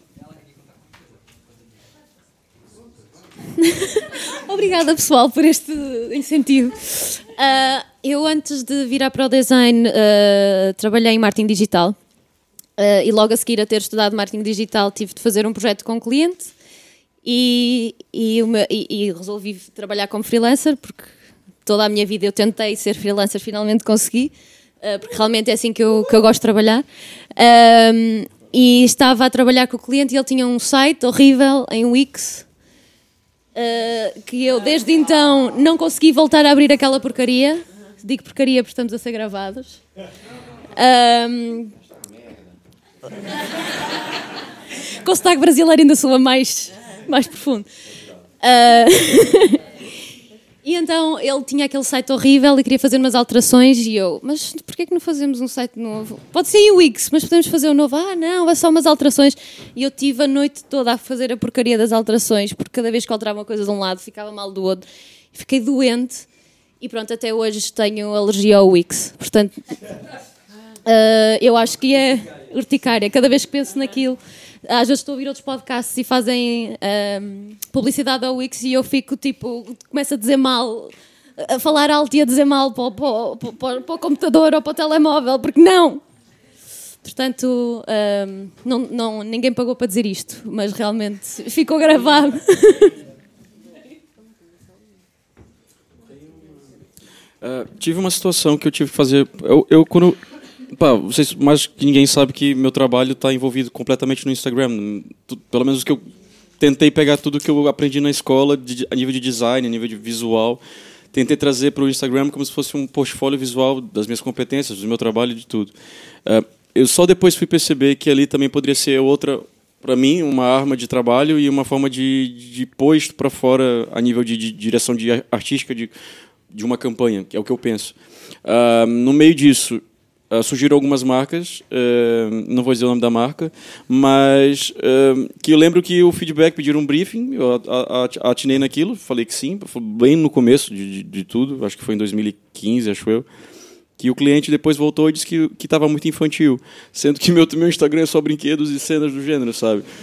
Obrigada, pessoal, por este incentivo. Uh, eu, antes de virar para o design, uh, trabalhei em marketing digital. Uh, e logo a seguir a ter estudado marketing digital, tive de fazer um projeto com um cliente e, e, uma, e, e resolvi trabalhar como freelancer, porque toda a minha vida eu tentei ser freelancer, finalmente consegui. Eh, porque realmente é assim que eu, que eu gosto de trabalhar. Um, e estava a trabalhar com o cliente e ele tinha um site horrível em Wix Uh, que eu desde então não consegui voltar a abrir aquela porcaria. Digo porcaria porque estamos a ser gravados. Um... Com o sotaque brasileiro ainda soa mais, mais profundo. Uh... *laughs* E então ele tinha aquele site horrível e queria fazer umas alterações e eu, mas porquê que não fazemos um site novo? Pode ser o Wix, mas podemos fazer um novo. Ah, não, é só umas alterações. E eu tive a noite toda a fazer a porcaria das alterações, porque cada vez que alterava uma coisa de um lado ficava mal do outro. Fiquei doente e pronto, até hoje tenho alergia ao Wix. Portanto, uh, *laughs* eu acho que é urticária. Cada vez que penso naquilo, às vezes estou a ouvir outros podcasts e fazem um, publicidade ao Wix e eu fico tipo, começo a dizer mal, a falar alto e a dizer mal para, para, para, para o computador ou para o telemóvel, porque não! Portanto, um, não, não, ninguém pagou para dizer isto, mas realmente ficou gravado. Uh, *laughs* tive uma situação que eu tive que fazer. Eu, eu quando Pá, vocês, mais que ninguém sabe que meu trabalho está envolvido completamente no Instagram. Pelo menos que eu tentei pegar tudo que eu aprendi na escola, de, a nível de design, a nível de visual. Tentei trazer para o Instagram como se fosse um portfólio visual das minhas competências, do meu trabalho, de tudo. Uh, eu só depois fui perceber que ali também poderia ser outra, para mim, uma arma de trabalho e uma forma de, de pôr isto para fora a nível de, de direção de artística de, de uma campanha, que é o que eu penso. Uh, no meio disso, Uh, surgiram algumas marcas, uh, não vou dizer o nome da marca, mas uh, que eu lembro que o feedback pediram um briefing, eu atinei naquilo, falei que sim, bem no começo de, de, de, tudo, acho que foi em 2015, acho eu, que o cliente depois voltou e disse que estava muito infantil, sendo que meu, meu Instagram é só brinquedos e cenas do gênero, sabe? *laughs*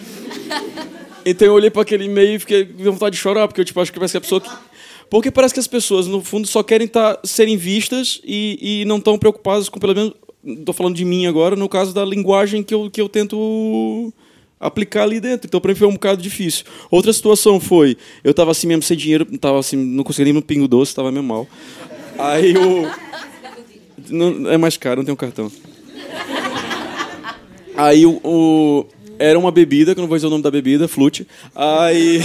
Então eu olhei para aquele e-mail e fiquei com vontade de chorar, porque eu tipo, acho que parece que a pessoa que porque parece que as pessoas, no fundo, só querem tá, serem vistas e, e não estão preocupadas com, pelo menos, estou falando de mim agora, no caso da linguagem que eu, que eu tento aplicar ali dentro. Então, para mim foi um bocado difícil. Outra situação foi, eu estava assim mesmo sem dinheiro, tava assim, não conseguia nem no pingo doce, estava meio mal. Aí o... *laughs* Não, é mais caro, não tem um cartão. Aí o, o, Era uma bebida, que eu não vou dizer o nome da bebida, flute. Aí...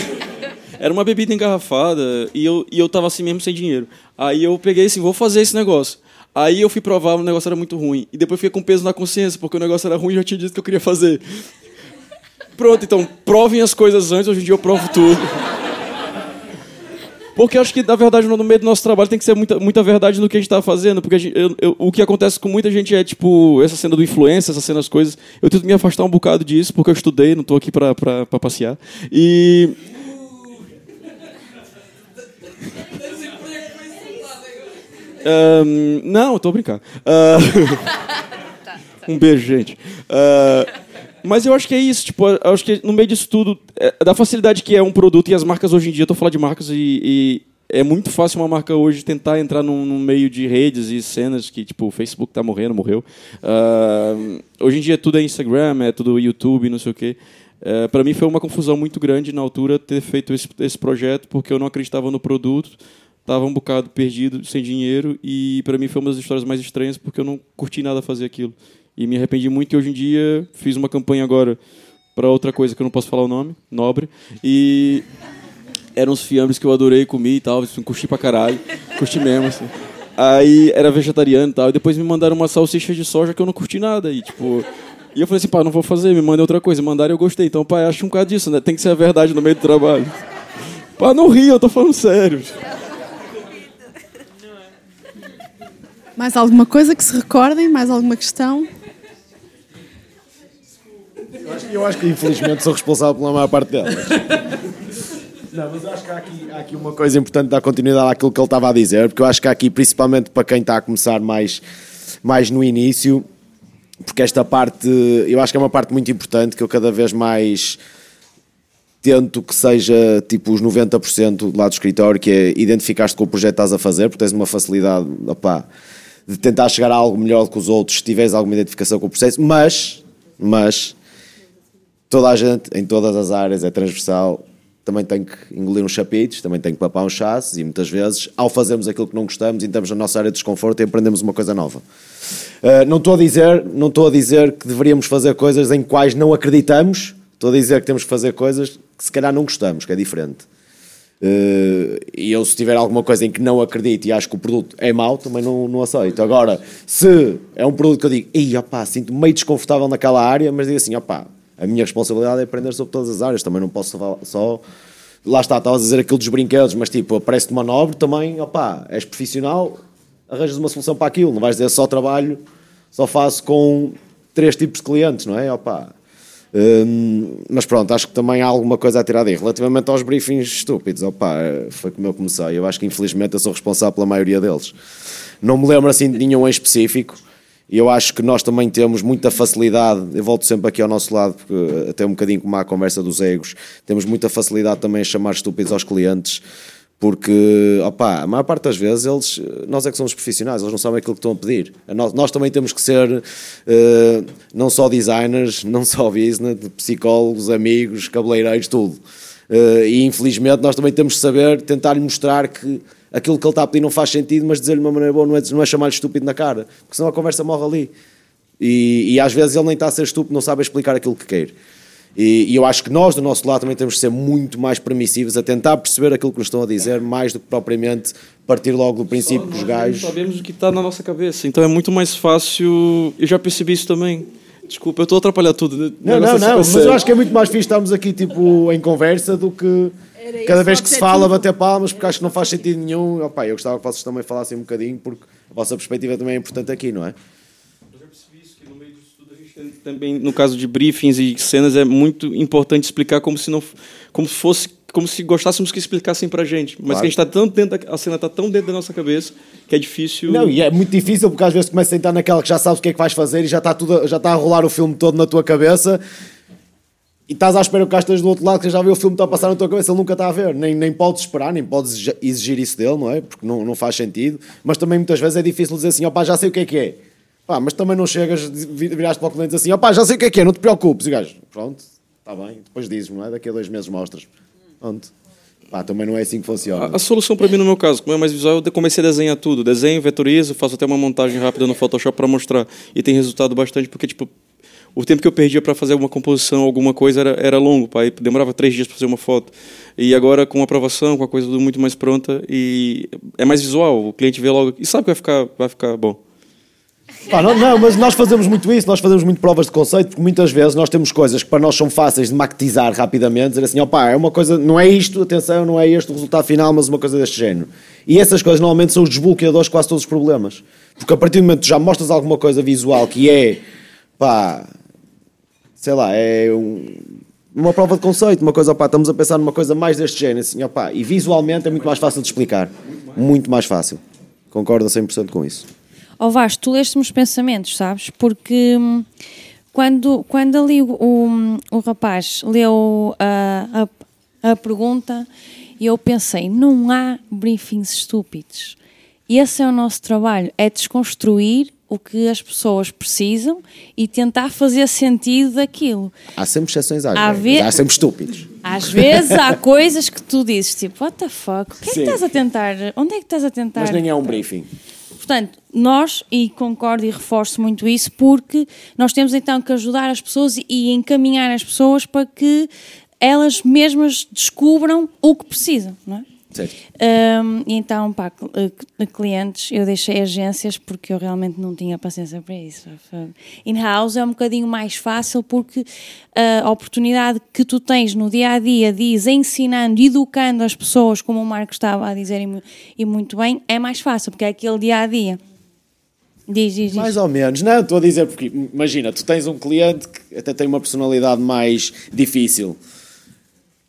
Era uma bebida engarrafada e eu, e eu tava assim mesmo sem dinheiro. Aí eu peguei assim, vou fazer esse negócio. Aí eu fui provar, o negócio era muito ruim. E depois fiquei com peso na consciência, porque o negócio era ruim e eu tinha dito que eu queria fazer. Pronto, então, provem as coisas antes, hoje em dia eu provo tudo. Porque acho que, na verdade, no meio do nosso trabalho tem que ser muita, muita verdade no que a gente está fazendo. Porque gente, eu, eu, o que acontece com muita gente é, tipo, essa cena do influência, essa cena das coisas. Eu tento me afastar um bocado disso, porque eu estudei, não estou aqui para passear. E Um, não, estou brincando. Uh, *laughs* um beijo, gente. Uh, mas eu acho que é isso, tipo, acho que no meio disso tudo, é, da facilidade que é um produto e as marcas hoje em dia, eu tô falando de marcas e, e é muito fácil uma marca hoje tentar entrar num, num, meio de redes e cenas que, tipo, o Facebook tá morrendo, morreu. Uh, hoje em dia tudo é Instagram, é tudo YouTube, não sei o quê. Uh, para mim foi uma confusão muito grande na altura ter feito esse, esse projeto, porque eu não acreditava no produto estava um bocado perdido, sem dinheiro, e para mim foi uma das histórias mais estranhas porque eu não curti nada fazer aquilo. E me arrependi muito e hoje em dia fiz uma campanha agora para outra coisa que eu não posso falar o nome, Nobre, e eram uns fiambres que eu adorei, comi e tal, assim, curti pra caralho, curti mesmo, assim. Aí era vegetariano e tal, e depois me mandaram uma salsicha de soja que eu não curti nada, e tipo... E eu falei assim, pá, não vou fazer, me mandem outra coisa. Mandaram e eu gostei. Então, pai, acho um bocado disso, né? Tem que ser a verdade no meio do trabalho. Pá, não ri, eu tô falando sério. Mais alguma coisa que se recordem? Mais alguma questão? Eu acho, eu acho que infelizmente sou responsável pela maior parte delas. Não, mas eu acho que há aqui, há aqui uma coisa importante dar continuidade àquilo que ele estava a dizer, porque eu acho que há aqui, principalmente para quem está a começar mais, mais no início, porque esta parte, eu acho que é uma parte muito importante que eu cada vez mais tento que seja tipo os 90% lá do escritório, que é identificar-te com o projeto que estás a fazer, porque tens uma facilidade, opá, de tentar chegar a algo melhor do que os outros se tiveres alguma identificação com o processo, mas, mas toda a gente, em todas as áreas, é transversal, também tem que engolir uns chapitos, também tem que papar uns chassos e muitas vezes, ao fazermos aquilo que não gostamos, entramos na nossa área de desconforto e aprendemos uma coisa nova. Uh, não estou a dizer, não estou a dizer que deveríamos fazer coisas em quais não acreditamos, estou a dizer que temos que fazer coisas que se calhar não gostamos, que é diferente. Uh, e eu, se tiver alguma coisa em que não acredito e acho que o produto é mau, também não, não aceito. Agora, se é um produto que eu digo, ei, opá, sinto-me meio desconfortável naquela área, mas digo assim, opá, a minha responsabilidade é aprender sobre todas as áreas, também não posso só lá está, estavas a dizer aquilo dos brinquedos, mas tipo, aparece-te uma nobre também, opá, és profissional, arranjas uma solução para aquilo, não vais dizer só trabalho, só faço com três tipos de clientes, não é? Opá, Hum, mas pronto, acho que também há alguma coisa a tirar daí. Relativamente aos briefings estúpidos, opa, foi como eu comecei. Eu acho que infelizmente eu sou responsável pela maioria deles. Não me lembro assim de nenhum em específico. E eu acho que nós também temos muita facilidade, eu volto sempre aqui ao nosso lado, porque até um bocadinho como a conversa dos egos, temos muita facilidade também a chamar estúpidos aos clientes porque opa, a maior parte das vezes eles, nós é que somos profissionais, eles não sabem aquilo que estão a pedir. Nós, nós também temos que ser uh, não só designers, *laughs* não só business, psicólogos, amigos, cabeleireiros, tudo. Uh, e infelizmente nós também temos que saber tentar lhe mostrar que aquilo que ele está a pedir não faz sentido, mas dizer-lhe de uma maneira boa não é, não é chamar-lhe estúpido na cara, porque senão a conversa morre ali. E, e às vezes ele nem está a ser estúpido, não sabe explicar aquilo que quer. E, e, eu acho que nós, do nosso lado, também temos que ser muito mais permissivos a tentar perceber aquilo que nos estão a dizer, mais do que propriamente partir logo do princípio que os gajos. sabemos o que está na nossa cabeça, então é muito mais fácil. Eu já percebi isso também. Desculpa, eu estou a atrapalhar tudo. Né? Não, não, não, mas eu acho que é muito mais fixe estarmos aqui tipo, em conversa do que cada vez que se fala bater palmas, porque acho que não faz sentido nenhum. Opa, eu gostava que vocês também falassem um bocadinho, porque a vossa perspectiva também é importante aqui, não é? Também no caso de briefings e cenas é muito importante explicar como se não como se fosse como se gostássemos que explicassem pra gente. Mas claro. que a gente tá tão dentro da, a cena está tão dentro da nossa cabeça que é difícil não e é muito difícil porque às vezes começa a entrar naquela que já sabes o que é que vais fazer e já está tudo já está a rolar o filme todo na tua cabeça. E estás à espera que o gajo esteja do outro lado que já viu o filme está a passar na tua cabeça ele nunca está a ver. Nem, nem podes esperar nem podes exigir isso dele não é? Porque não, não faz sentido. Mas também muitas vezes é difícil dizer assim opá já sei o que é que é Pá, mas também não chegas, viraste para o cliente assim, opá, já sei o que é que é, não te preocupes. E gajo, pronto, está bem, depois dizes, não é? Daqui a dois meses mostras. Pronto. Pá, também não é assim que funciona. A, a, solução para mim, no meu caso, como é mais visual, eu comecei a desenhar tudo. Desenho, vetorizo, faço até uma montagem rápida no Photoshop para mostrar. E tem resultado bastante, porque, tipo, o tempo que eu perdia para fazer uma composição, alguma coisa, era, era longo, pai. Demorava três dias para fazer uma foto. E agora, com a aprovação, com a coisa tudo muito mais pronta, e é mais visual. O cliente vê logo e sabe que vai ficar, vai ficar bom. Pá, não, não, mas nós fazemos muito isso, nós fazemos muito provas de conceito, porque muitas vezes nós temos coisas que para nós são fáceis de maquetizar rapidamente, dizer assim, opá, é uma coisa, não é isto, atenção, não é este o resultado final, mas uma coisa deste género. E essas coisas normalmente são os desbloqueadores de quase todos os problemas. Porque a partir do momento que já mostras alguma coisa visual que é, pá, sei lá, é um, uma prova de conceito, uma coisa, opá, estamos a pensar numa coisa mais deste género, assim, opá, e visualmente é muito mais fácil de explicar. Muito mais fácil. Concordo a 100% com isso. Ó oh Vasco, tu leste-me os pensamentos, sabes? Porque hum, quando, quando ali o, o, o rapaz leu a, a, a pergunta, eu pensei, não há briefings estúpidos. Esse é o nosso trabalho, é desconstruir o que as pessoas precisam e tentar fazer sentido daquilo. Há sempre exceções às há vezes, há sempre estúpidos. Às vezes há coisas que tu dizes, tipo, what the fuck, o que é que estás a tentar, onde é que estás a tentar? Mas nem é um briefing. Portanto, nós, e concordo e reforço muito isso, porque nós temos então que ajudar as pessoas e encaminhar as pessoas para que elas mesmas descubram o que precisam, não é? Certo. Um, e então, pá, eh, clientes, eu deixei agências porque eu realmente não tinha paciência para isso. In-house é um bocadinho mais fácil porque a oportunidade que tu tens no dia a dia de ir ensinando, educando as pessoas, como o Marco estava a dizer e muito bem, é mais fácil porque é aquele dia a dia. Diz, diz, diz. Mais ou menos, não, estou a dizer porque imagina, tu tens um cliente que até tem uma personalidade mais difícil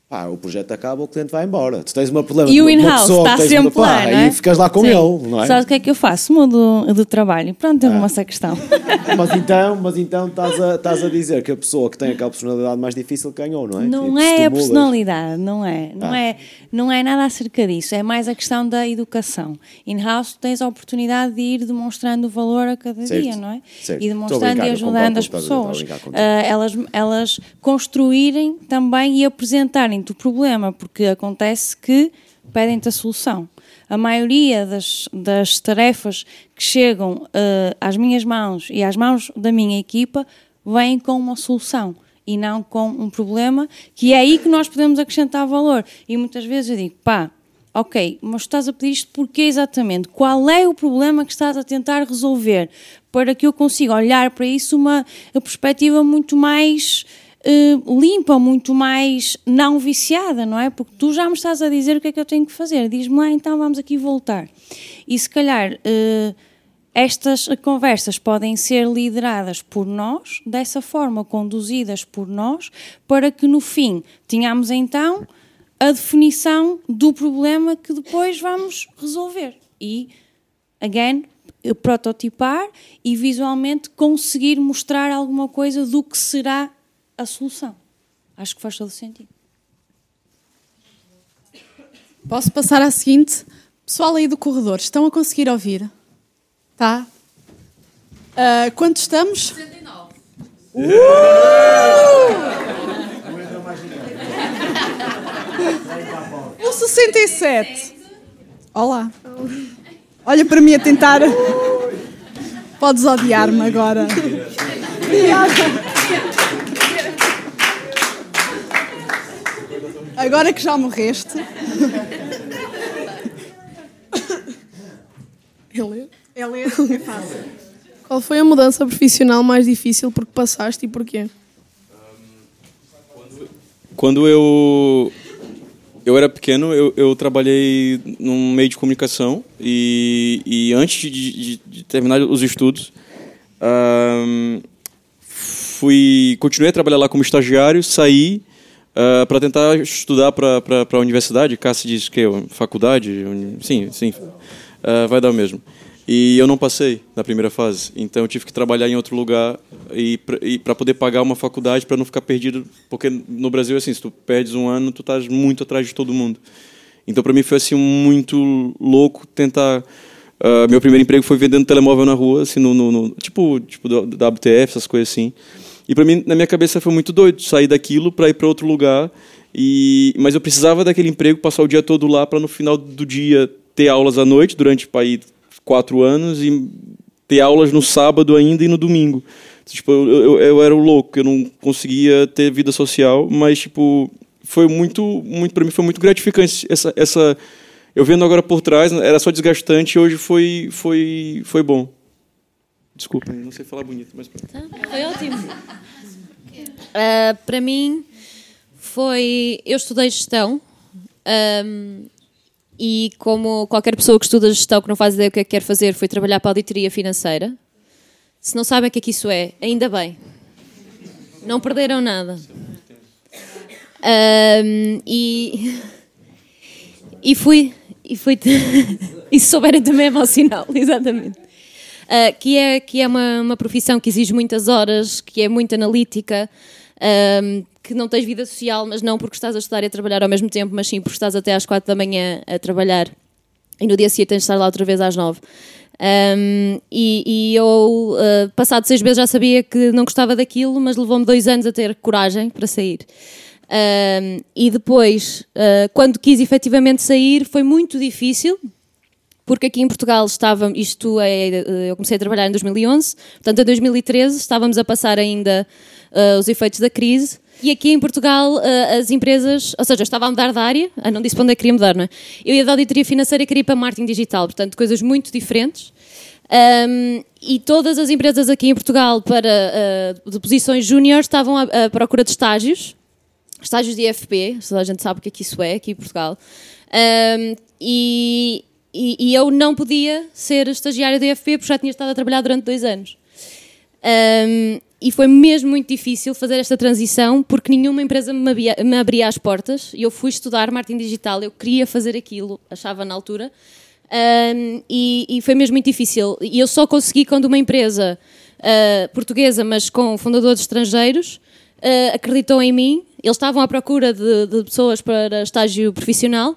Pá, o projeto acaba, o cliente vai embora. Tu tens uma problema. E o in-house está sempre pá, lá, é? E ficas lá com Sim. ele, não é? Sabes o que é que eu faço? Mudo de trabalho. Pronto, arrumo ah. essa questão. *laughs* Mas então, mas então estás, a, estás a dizer que a pessoa que tem aquela personalidade mais difícil ganhou, não é? Não tipo, é a personalidade, não é. Não, ah. é. não é nada acerca disso. É mais a questão da educação. In-house tens a oportunidade de ir demonstrando o valor a cada certo. dia, não é? Certo. E demonstrando e ajudando as pessoas. Uh, elas, elas construírem também e apresentarem pedem-te o problema, porque acontece que pedem-te a solução. A maioria das, das tarefas que chegam uh, às minhas mãos e às mãos da minha equipa vêm com uma solução. e não com um problema, que é aí que nós podemos acrescentar valor. E muitas vezes eu digo, pá, ok, mas estás a pedir isto porquê exatamente? Qual é o problema que estás a tentar resolver? Para que eu consiga olhar para isso uma perspectiva muito mais uh, limpa, muito mais não viciada, não é? Porque tu já me estás a dizer o que é que eu tenho que fazer. Diz-me lá, então vamos aqui voltar. E se calhar uh, estas conversas podem ser lideradas por nós, dessa forma, conduzidas por nós, para que no fim tenhamos então a definição do problema que depois vamos resolver. E, again, prototipar e visualmente conseguir mostrar alguma coisa do que será a solução. Acho que faz todo sentido. Posso passar à seguinte? Pessoal aí do corredor, estão a conseguir ouvir? Tá? Uh, quanto estamos? 69. Uh! O 67. Olá. Olha para mim a tentar. Podes odiar-me agora. Agora que já morreste. É ler? É ler, é fácil. Qual foi a mudança profissional mais difícil porque passaste e porquê? Quando eu eu era pequeno, eu, eu trabalhei num meio de comunicação e, e antes de, de, de, terminar os estudos, um, fui continuei a trabalhar lá como estagiário, saí uh, para tentar estudar para a universidade. Cássio diz que faculdade, sim, sim, uh, vai dar o mesmo. E eu não passei na primeira fase, então eu tive que trabalhar em outro lugar e para poder pagar uma faculdade para não ficar perdido, porque no Brasil assim, se tu perdes um ano, tu estás muito atrás de todo mundo. Então para mim foi assim muito louco tentar Uh, meu primeiro emprego foi vendendo telemóvel na rua, assim, no, no, no tipo, tipo da WTF, essas coisas assim. E para mim, na minha cabeça, foi muito doido sair daquilo para ir para outro lugar. E mas eu precisava daquele emprego, passar o dia todo lá para no final do dia ter aulas à noite durante para ir quatro anos e ter aulas no sábado ainda e no domingo. Tipo, eu, eu, eu era o louco, eu não conseguia ter vida social, mas tipo foi muito, muito para mim foi muito gratificante essa, essa eu vendo agora por trás era só desgastante hoje foi foi foi bom. Desculpa, não sei falar bonito, mas tá, foi ótimo. Uh, para mim foi eu estudei gestão. Um, e como qualquer pessoa que estuda gestão que não faz ideia do que é que quer fazer, foi trabalhar para a auditoria financeira. Se não sabem o que é que isso é, ainda bem. Não perderam nada. Um, e, *laughs* e fui. E, fui *laughs* e se souberem também é mau sinal, *laughs* exatamente. Uh, que é, que é uma, uma profissão que exige muitas horas, que é muito analítica, um, que não tens vida social, mas não porque estás a estudar e a trabalhar ao mesmo tempo, mas sim porque estás até às quatro da manhã a trabalhar e no dia seguinte tens de estar lá outra vez às nove. Um, e, e, eu, uh, passado seis meses, já sabia que não gostava daquilo, mas levou-me dois anos a ter coragem para sair. Um, e depois, uh, quando quis efetivamente sair, foi muito difícil, porque aqui em Portugal estava, isto é, eu comecei a trabalhar em 2011, portanto em 2013 estávamos a passar ainda uh, os efeitos da crise. E aqui em Portugal uh, as empresas, ou seja, eu estava a mudar de área, ah, não disse para onde é que queria mudar, não é? Eu ia da auditoria financeira e queria ir para marketing digital, portanto coisas muito diferentes. Um, e todas as empresas aqui em Portugal para uh, de posições júnior estavam à, à, procura de estágios, estágios de IFP, toda a gente sabe o que é que isso é aqui em Portugal. Um, e, e, e, eu não podia ser estagiária de IFP porque já tinha estado a trabalhar durante dois anos. Um, e foi mesmo muito difícil fazer esta transição porque nenhuma empresa me abria, me abria as portas. Eu fui estudar marketing digital, eu queria fazer aquilo, achava na altura, um, e, e, foi mesmo muito difícil. E eu só consegui quando uma empresa uh, portuguesa, mas com fundadores estrangeiros, uh, acreditou em mim. Eles estavam à procura de, de, pessoas para estágio profissional,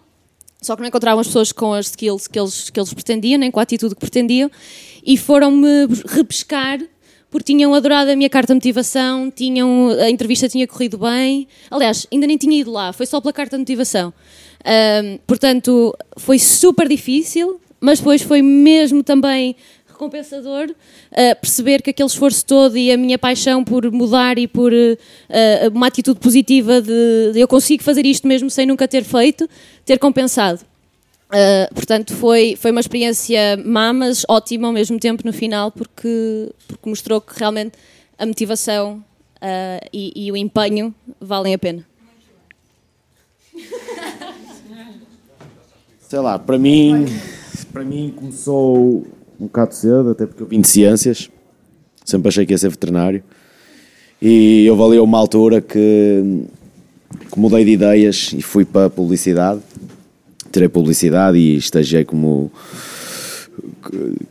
só que não encontravam as pessoas com as skills que eles, que eles pretendiam, nem com a atitude que pretendiam, e foram-me repescar porque tinham adorado a minha carta de motivação, tinham, a entrevista tinha corrido bem. Aliás, ainda nem tinha ido lá, foi só pela carta de motivação. Um, portanto, foi super difícil, mas depois foi mesmo também recompensador uh, perceber que aquele esforço todo e a minha paixão por mudar e por uh, uma atitude positiva de, de, eu consigo fazer isto mesmo sem nunca ter feito, ter compensado. Uh, portanto, foi, foi uma experiência má, mas ótima ao mesmo tempo no final, porque, porque mostrou que realmente a motivação e, e o empenho valem a pena. Sei lá, para mim, para mim começou um bocado cedo, até porque eu vim de ciências, sempre achei que ia ser veterinário. E eu valeu uma altura que, que mudei de ideias e fui para a publicidade. Tirei publicidade e estagiei como,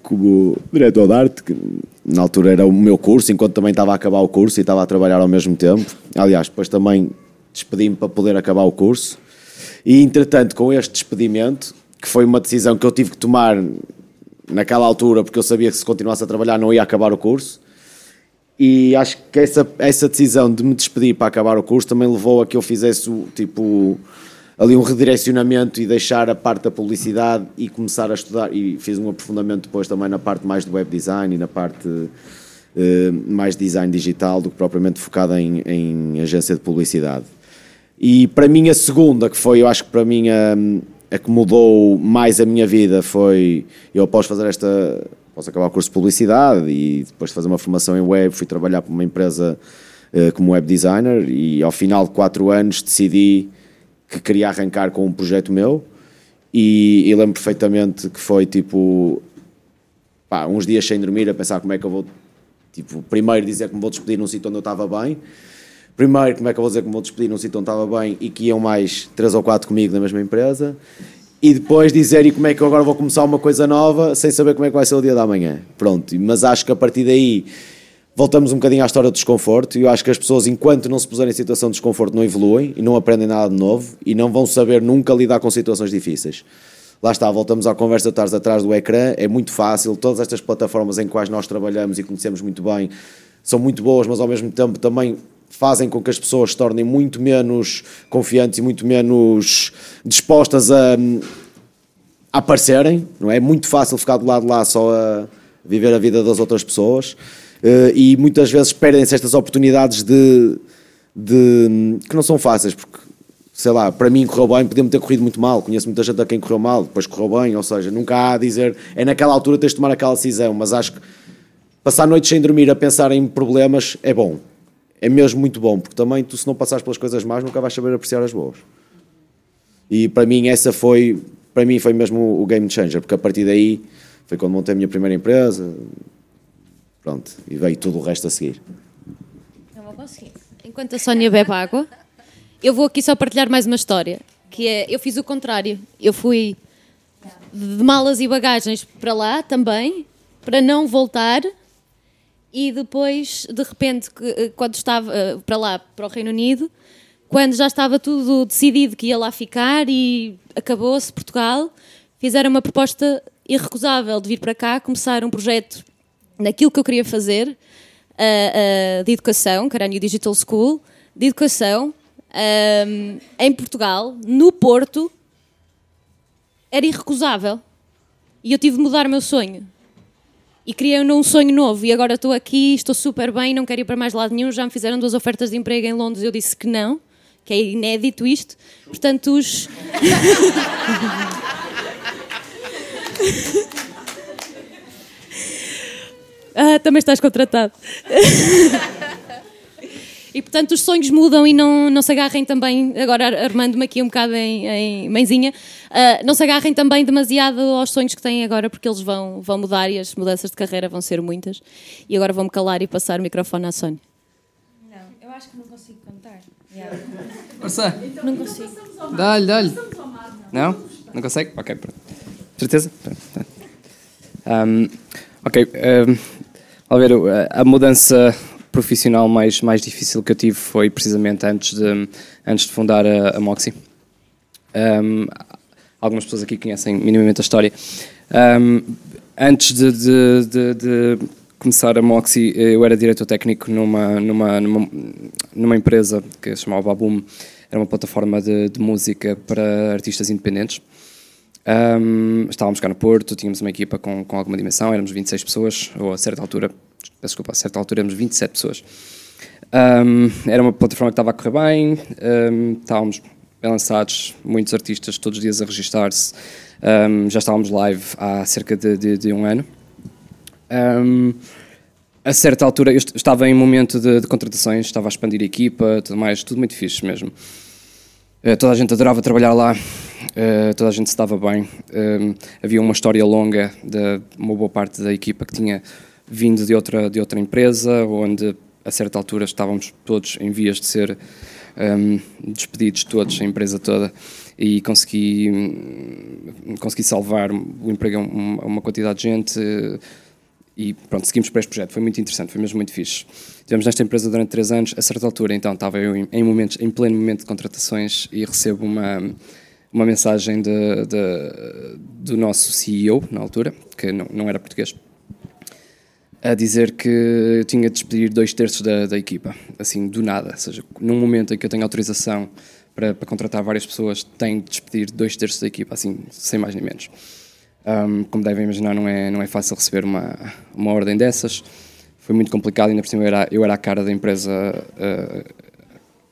como diretor de arte, que na altura era o meu curso, enquanto também estava a acabar o curso e estava a trabalhar ao mesmo tempo. Aliás, depois também despedi-me para poder acabar o curso e entretanto, com este despedimento, que foi uma decisão que eu tive que tomar naquela altura, porque eu sabia que se continuasse a trabalhar não ia acabar o curso. E acho que essa, essa decisão de me despedir para acabar o curso também levou a que eu fizesse tipo ali um redirecionamento e deixar a parte da publicidade e começar a estudar e fiz um aprofundamento depois também na parte mais do web design e na parte uh, mais design digital do que propriamente focada em, em agência de publicidade. E para mim a segunda, que foi, eu acho que para mim a, a que mudou mais a minha vida foi, eu após fazer esta, posso acabar o curso de publicidade e depois de fazer uma formação em web, fui trabalhar para uma empresa uh, como web designer e ao final de quatro anos decidi que queria arrancar com um projeto meu e, e lembro perfeitamente que foi tipo pá, uns dias sem dormir a pensar como é que eu vou tipo, primeiro dizer que me vou despedir num sítio onde eu estava bem primeiro, como é que eu vou dizer que me vou despedir num sítio onde estava bem e que iam mais três ou quatro comigo na mesma empresa, e depois dizer e como é que eu agora vou começar uma coisa nova sem saber como é que vai ser o dia da manhã. Pronto, mas acho que a partir daí voltamos um bocadinho à história do desconforto e eu acho que as pessoas, enquanto não se puserem em situação de desconforto, não evoluem e não aprendem nada de novo e não vão saber nunca lidar com situações difíceis. Lá está, voltamos à conversa de atrás do ecrã, é muito fácil, todas estas plataformas em quais nós trabalhamos e conhecemos muito bem são muito boas, mas ao mesmo tempo também fazem com que as pessoas se tornem muito menos confiantes e muito menos dispostas a, a aparecerem, não é? muito fácil ficar do lado de lá só a viver a vida das outras pessoas uh, e muitas vezes perdem-se estas oportunidades de, de, que não são fáceis, porque sei lá, para mim correu bem, podia-me ter corrido muito mal, conheço muita gente a quem correu mal, depois correu bem, ou seja, nunca há a dizer, é naquela altura tens de tomar aquela decisão, mas acho que passar noites sem dormir a pensar em problemas é bom, é mesmo muito bom, porque também tu se não passares pelas coisas más nunca vais saber apreciar as boas. E para mim essa foi, para mim foi mesmo o game changer, porque a partir daí foi quando montei a minha primeira empresa, pronto, e veio tudo o resto a seguir. Então vou conseguir. Enquanto a Sónia bebe água, eu vou aqui só partilhar mais uma história, que é, eu fiz o contrário, eu fui de malas e bagagens para lá também, para não voltar e depois, de repente, eh, quando estava eh, para lá, para o Reino Unido, quando já estava tudo decidido que ia lá ficar e acabou-se Portugal, fizeram uma proposta irrecusável de vir para cá, começar um projeto naquilo que eu queria fazer, uh, de educação, New Digital School, de educação, em Portugal, no Porto, era irrecusável. E eu tive de mudar o meu sonho e criei um sonho novo. E agora estou aqui, estou super bem, não quero ir para mais lado nenhum, já me fizeram duas ofertas de emprego em Londres, eu disse que não, que é inédito isto, portanto os... *laughs* ah, também estás contratado. *laughs* E portanto os sonhos mudam e não, não se agarrem também, agora armando-me aqui um bocado em, em mãezinha, uh, não se agarrem também demasiado aos sonhos que têm agora, porque eles vão, vão mudar e as mudanças de carreira vão ser muitas. E agora vou-me calar e passar o microfone à Sónia. Não, eu acho que não consigo contar. Força! Não consigo. Dá-lhe, dá-lhe. Não? Não consegue? Ok, pronto. Certeza? Um, ok. Um, a ver, a mudança profissional mais, mais difícil que eu tive foi precisamente antes de, antes de fundar a, a Moxie. Um, algumas pessoas aqui conhecem minimamente a história. Um, antes de, de, de, de, começar a Moxie, eu era diretor técnico numa, numa, numa, numa empresa que se chamava Baboom, era uma plataforma de, de música para artistas independentes. Um, estávamos cá no Porto, tínhamos uma equipa com, com alguma dimensão, éramos 26 pessoas, ou a certa altura, peço desculpa, a certa altura éramos 27 pessoas. Um, era uma plataforma que estava a correr bem, um, estávamos bem lançados, muitos artistas todos os dias a registar-se, já estávamos live há cerca de, de, de um ano. a certa altura, eu estava em um momento de, de contratações, estava a expandir a equipa, tudo mais, tudo muito fixe mesmo. Uh, toda a gente adorava trabalhar lá, uh, toda a gente se dava bem. Havia uma história longa de uma boa parte da equipa que tinha vindo de outra, de outra empresa, onde a certa altura estávamos todos em vias de ser um, despedidos, todos, a empresa toda, e consegui, hum, consegui salvar o emprego a uma quantidade de gente e pronto, seguimos para este projeto. Foi muito interessante, foi mesmo muito fixe. Tivemos nesta empresa durante três anos. A certa altura, então, estava eu em, momentos, em pleno momento de contratações e recebo uma, uma mensagem de, de, do nosso CEO, na altura, que não, não era português, a dizer que eu tinha de despedir dois terços da, da equipa, assim, do nada. Ou seja, num momento em que eu tenho autorização para, para contratar várias pessoas, tenho de despedir dois terços da equipa, assim, sem mais nem menos. Um, como devem imaginar, não é, não é fácil receber uma, uma ordem dessas. Foi muito complicado, ainda por cima eu era, eu era a cara da empresa uh,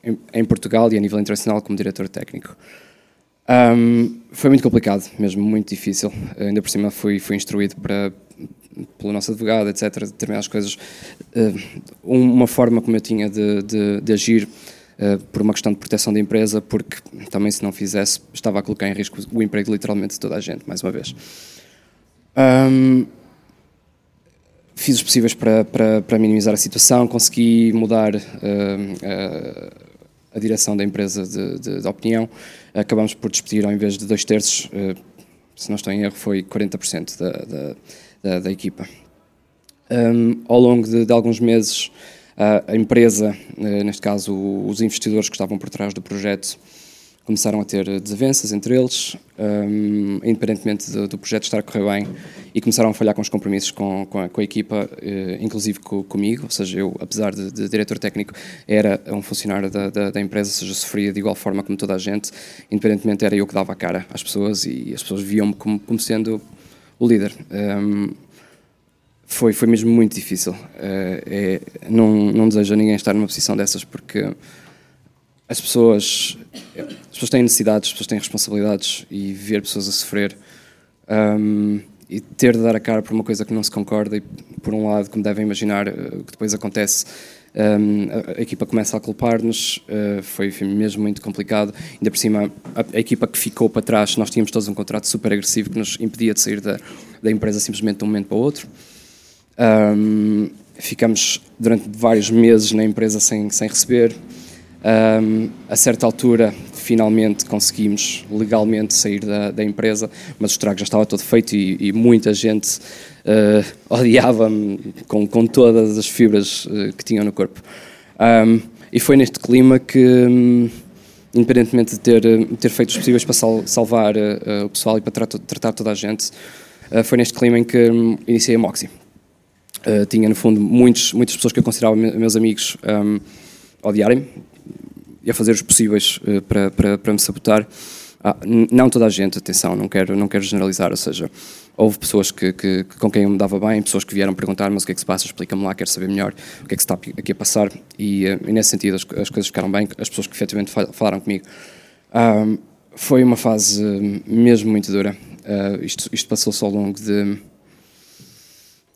em, em, Portugal e a nível internacional como diretor técnico. Um, foi muito complicado, mesmo muito difícil. Ainda por cima fui, fui instruído para, pelo nosso advogado, etc., determinadas coisas. Uh, uma forma como eu tinha de, de, de agir Uh, por uma questão de proteção da empresa, porque também se não fizesse estava a colocar em risco o emprego literalmente de toda a gente, mais uma vez. Um, fiz os possíveis para, para, para, minimizar a situação, consegui mudar uh, uh, a direção da empresa de, de, de, opinião, acabamos por despedir ao invés de dois terços, se não estou em erro, foi 40% da, da, da, da equipa. Um, ao longo de, de alguns meses a empresa, eh, neste caso os investidores que estavam por trás do projeto, começaram a ter desavenças entre eles, um, independentemente do, do, projeto estar a correr bem, e começaram a falhar com os compromissos com, com, a, com a, equipa, uh, inclusive com, comigo, ou seja, eu, apesar de, de, diretor técnico, era um funcionário da, da, da, empresa, ou seja, sofria de igual forma como toda a gente, independentemente era eu que dava a cara às pessoas e as pessoas viam-me como, como, sendo o líder. Um, foi, foi mesmo muito difícil. Uh, é, não, não desejo a ninguém estar numa posição dessas porque as pessoas, as pessoas têm necessidades, as pessoas têm responsabilidades e ver pessoas a sofrer um, e ter de dar a cara por uma coisa que não se concorda e, por um lado, como devem imaginar, eh, o que depois acontece, um, a, a, equipa começa a culpar-nos, uh, foi, foi, mesmo muito complicado. Ainda por cima, a, a, equipa que ficou para trás, nós tínhamos todos um contrato super agressivo que nos impedia de sair da, da empresa simplesmente de um momento para o outro. Um, ficamos durante vários meses na empresa sem, sem receber. Um, a certa altura, finalmente conseguimos legalmente sair da, da empresa, mas o estrago já estava todo feito e, e muita gente uh, odiava-me com, com todas as fibras uh, que tinham no corpo. Um, e foi neste clima que, um, independentemente de ter, ter feito os possíveis para sal, salvar uh, o pessoal e para tratar, tratar toda a gente, foi neste clima em que um, iniciei a Moxie. Tinha, no fundo, muitos, muitas pessoas que eu considerava meus amigos um, odiarem-me a fazer os possíveis uh, para, para, para me sabotar. Ah, não toda a gente, atenção, não quero, não quero generalizar, ou seja, houve pessoas que, que, com quem eu me dava bem, pessoas que vieram perguntar-me o que é que se passa, explica-me lá, quero saber melhor o que é que se está aqui a passar, e, uh, e nesse sentido as, as, coisas ficaram bem, as pessoas que efetivamente falaram comigo. Um, foi uma fase mesmo muito dura. isto, isto passou-se ao longo de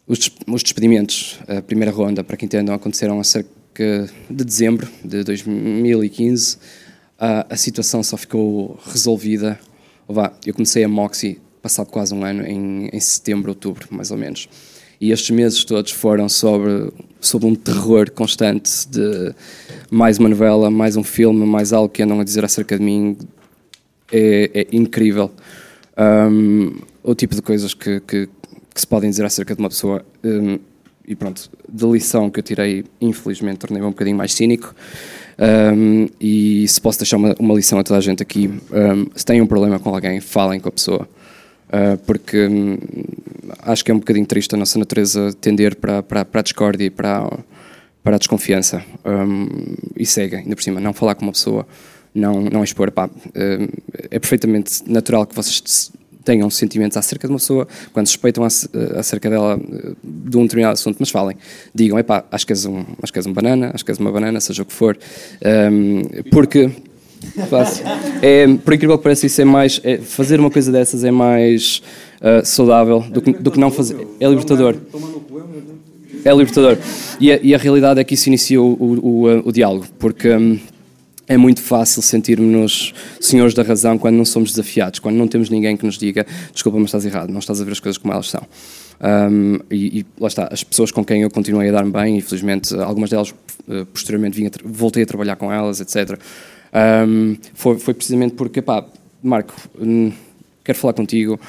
os, os despedimentos, a primeira ronda, para quem entendam, aconteceram a cerca de dezembro de 2015. A, a situação só ficou resolvida. Eu comecei a Moxie passado quase um ano, em, em setembro, outubro, mais ou menos. E estes meses todos foram sobre, sobre um terror constante de mais uma novela, mais um filme, mais algo que andam a dizer acerca de mim. É, é incrível. Um, o tipo de coisas que, que, que se podem dizer acerca de uma pessoa. Um, e pronto, da lição que eu tirei, infelizmente, tornei-me um bocadinho mais cínico. Um, e se posso deixar uma, uma, lição a toda a gente aqui, um, se têm um problema com alguém, falem com a pessoa. Uh, porque um, acho que é um bocadinho triste a nossa natureza tender para, para, para a discórdia e para, para a desconfiança. e segue, ainda por cima, não falar com uma pessoa, não, não expor. Pá, é perfeitamente natural que vocês tenham sentimentos acerca de uma pessoa, quando suspeitam eh, acerca dela eh, de um determinado assunto, mas falem, digam, epá, acho que és um, acho que és um banana, acho que és uma banana, seja o que for, Ahm, porque Fácil. É, por incrível que pareça, isso é mais. é- fazer uma coisa dessas é mais ah, saudável do que, do que não fazer. É libertador. É libertador. E a, e a realidade é que isso inicia o, o, o, o diálogo, porque hum, é muito fácil sentirmos-nos senhores da razão quando não somos desafiados, quando não temos ninguém que nos diga desculpa, mas estás errado, não estás a ver as coisas como elas são. Hum, e, e lá está, as pessoas com quem eu continuei a dar-me bem, e felizmente algumas delas eh, posteriormente vim a tra- voltei a trabalhar com elas, etc. Hum, foi, foi precisamente porque, pá, Marco, hum, quero falar contigo,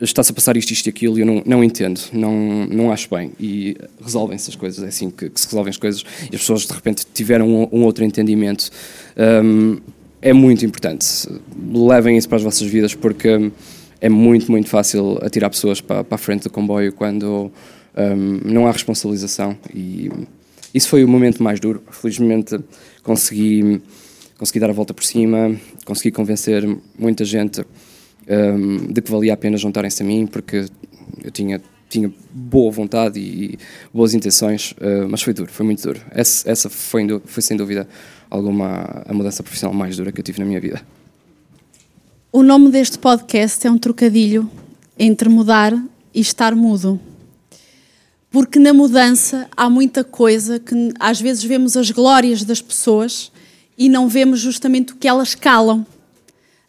está-se a passar isto, isto e aquilo, e eu não, não entendo, não, não acho bem. E resolvem-se as coisas, é assim que, que se resolvem as coisas, e as pessoas de repente tiveram um, um outro entendimento. Hum, é muito importante. Levem isso para as vossas vidas, porque é muito, muito fácil atirar pessoas para, para a frente do comboio quando hum, não há responsabilização. E isso foi o momento mais duro. Felizmente consegui, consegui dar a volta por cima, consegui convencer muita gente hum, de que valia a pena juntarem-se a mim, porque eu tinha, tinha boa vontade e boas intenções, uh, mas foi duro, foi muito duro. Essa, foi, foi sem dúvida alguma a mudança profissional mais dura que eu tive na minha vida. O nome deste podcast é um trocadilho entre mudar e estar mudo. Porque na mudança há muita coisa que às vezes vemos as glórias das pessoas e não vemos justamente o que elas calam,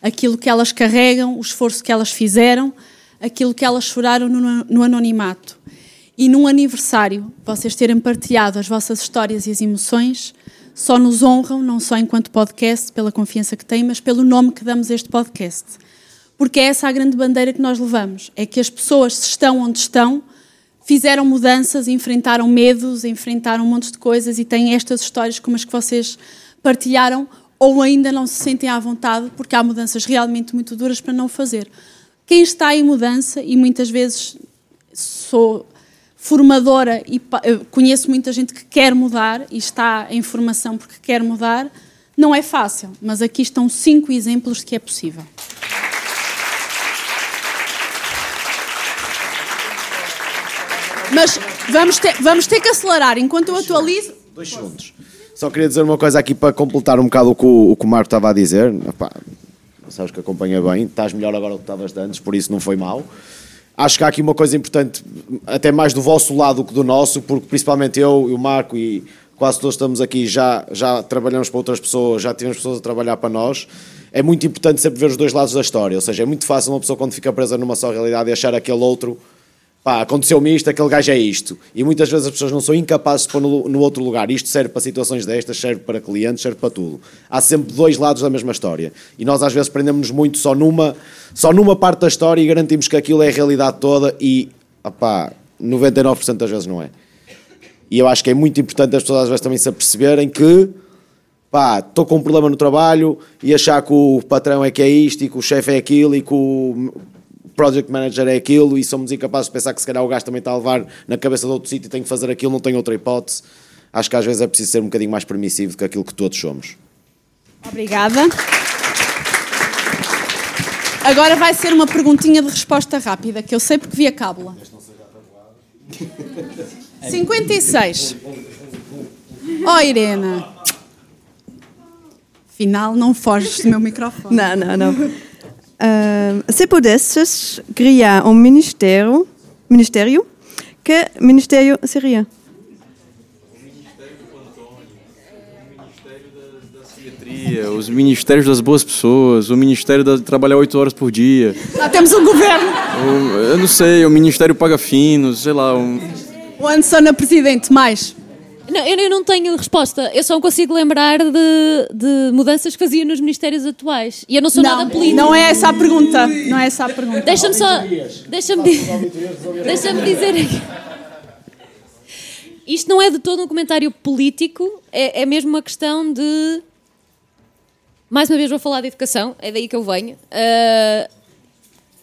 aquilo que elas carregam, o esforço que elas fizeram, aquilo que elas choraram no, no anonimato. E num aniversário, vocês terem partilhado as vossas histórias e as emoções, só nos honram, não só enquanto podcast, pela confiança que têm, mas pelo nome que damos a este podcast. Porque é essa a grande bandeira que nós levamos: é que as pessoas, se estão onde estão, fizeram mudanças, enfrentaram medos, enfrentaram um monte de coisas e têm estas histórias como as que vocês partilharam, ou ainda não se sentem à vontade, porque há mudanças realmente muito duras para não fazer. Quem está em mudança, e muitas vezes sou formadora e conheço muita gente que quer mudar e está em formação porque quer mudar, não é fácil, mas aqui estão cinco exemplos de que é possível. Mas vamos ter, vamos ter que acelerar enquanto eu atualizo. Dois segundos. Só queria dizer uma coisa aqui para completar um bocado o que o, o, que o Marco estava a dizer. Epá, sabes que acompanha bem, estás melhor agora do que estavas antes, por isso não foi mal. Acho que há aqui uma coisa importante, até mais do vosso lado do que do nosso, porque principalmente eu e o Marco e quase todos estamos aqui, já, já trabalhamos para outras pessoas, já tivemos pessoas a trabalhar para nós. É muito importante sempre ver os dois lados da história, ou seja, é muito fácil uma pessoa quando fica presa numa só realidade e achar aquele outro pá, aconteceu-me isto, aquele gajo é isto. E muitas vezes as pessoas não são incapazes de pôr no, no outro lugar. Isto serve para situações destas, serve para clientes, serve para tudo. Há sempre dois lados da mesma história. E nós às vezes prendemos-nos muito só numa, só numa parte da história e garantimos que aquilo é a realidade toda e, opá, 99% das vezes não é. E eu acho que é muito importante as pessoas às vezes também se aperceberem que pá, estou com um problema no trabalho e achar que o patrão é que é isto e que o chefe é aquilo e que o project manager é aquilo e somos incapazes de pensar que se calhar o gajo também está a levar na cabeça de outro sítio e tem que fazer aquilo, não tem outra hipótese. Acho que às vezes é preciso ser um bocadinho mais permissivo do que aquilo que todos somos. Obrigada. Agora vai ser uma perguntinha de resposta rápida, que eu sei porque vi a cábula. *laughs* 56. Oh, Irena. Afinal, não foges do meu microfone. Não, não, não. Uh, se pudesses criar um ministério, ministério, que ministério seria? Os ministérios das boas pessoas, o ministério de trabalhar oito horas por dia. Já temos um governo. O, eu não sei, o ministério paga finos, sei lá. Um... O Anderson a presidente, mais. Não, eu, eu não tenho resposta. Eu só consigo lembrar de, de mudanças que fazia nos ministérios atuais. E eu não sou não, nada político. Não é essa a pergunta. Não é essa a pergunta. Deixa-me só. Deixa-me deixa dizer aqui. Isto não é de todo um comentário político, é, é mesmo uma questão de. Mais uma vez vou falar de educação, é daí que eu venho. Uh,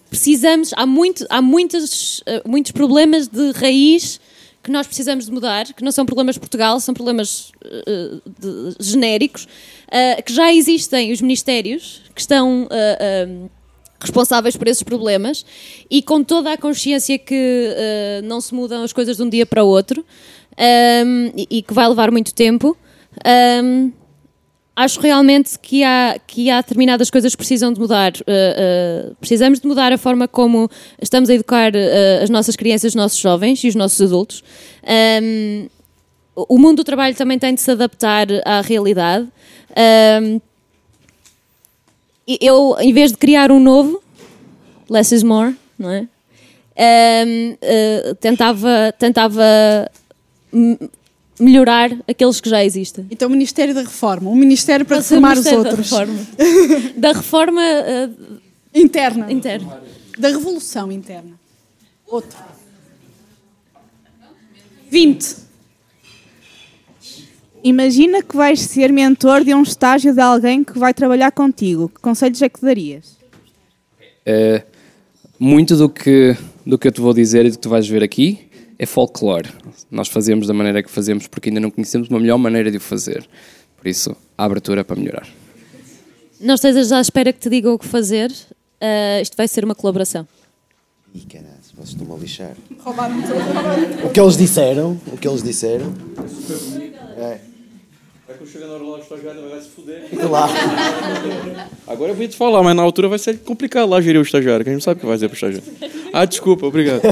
precisamos, há, muito, há muitas, uh, muitos problemas de raiz que nós precisamos de mudar, que não são problemas de Portugal, são problemas uh, de, genéricos, que já existem os ministérios que estão responsáveis por esses problemas e com toda a consciência que uh, não se mudam as coisas de um dia para o outro um, e, e, que vai levar muito tempo. Um, acho realmente que há, que há determinadas coisas que precisam de mudar. Uh, uh, precisamos de mudar a forma como estamos a educar uh, as nossas crianças, os nossos jovens e os nossos adultos. Um, o mundo do trabalho também tem de se adaptar à realidade. Um, eu, em vez de criar um novo, less is more, não é? Um, tentava, tentava melhorar aqueles que já existem. Então, o Ministério da Reforma, um ministério para reformar os outros. *laughs* Da reforma, da reforma uh, interna. interna. Da revolução interna. Outro. 20. Imagina que vais ser mentor de um estágio de alguém que vai trabalhar contigo. Que conselhos é que darias? É, muito do que, do que eu te vou dizer e do que tu vais ver aqui é folclore. Nós fazemos da maneira que fazemos porque ainda não conhecemos uma melhor maneira de o fazer. Por isso, a abertura para melhorar. Não estejas à espera que te digam o que fazer. Uh, isto vai ser uma colaboração. Ih, caralho, vocês estão-me a lixar. O que eles disseram, o que eles disseram. É. Vai quando chegar na hora lá, o estagiário vai se fuder. Lá. Agora eu vou te falar, mas na altura vai ser complicado lá gerir o estagiário, que a gente não sabe o que vai dizer pro estagiário. Ah, desculpa, obrigado.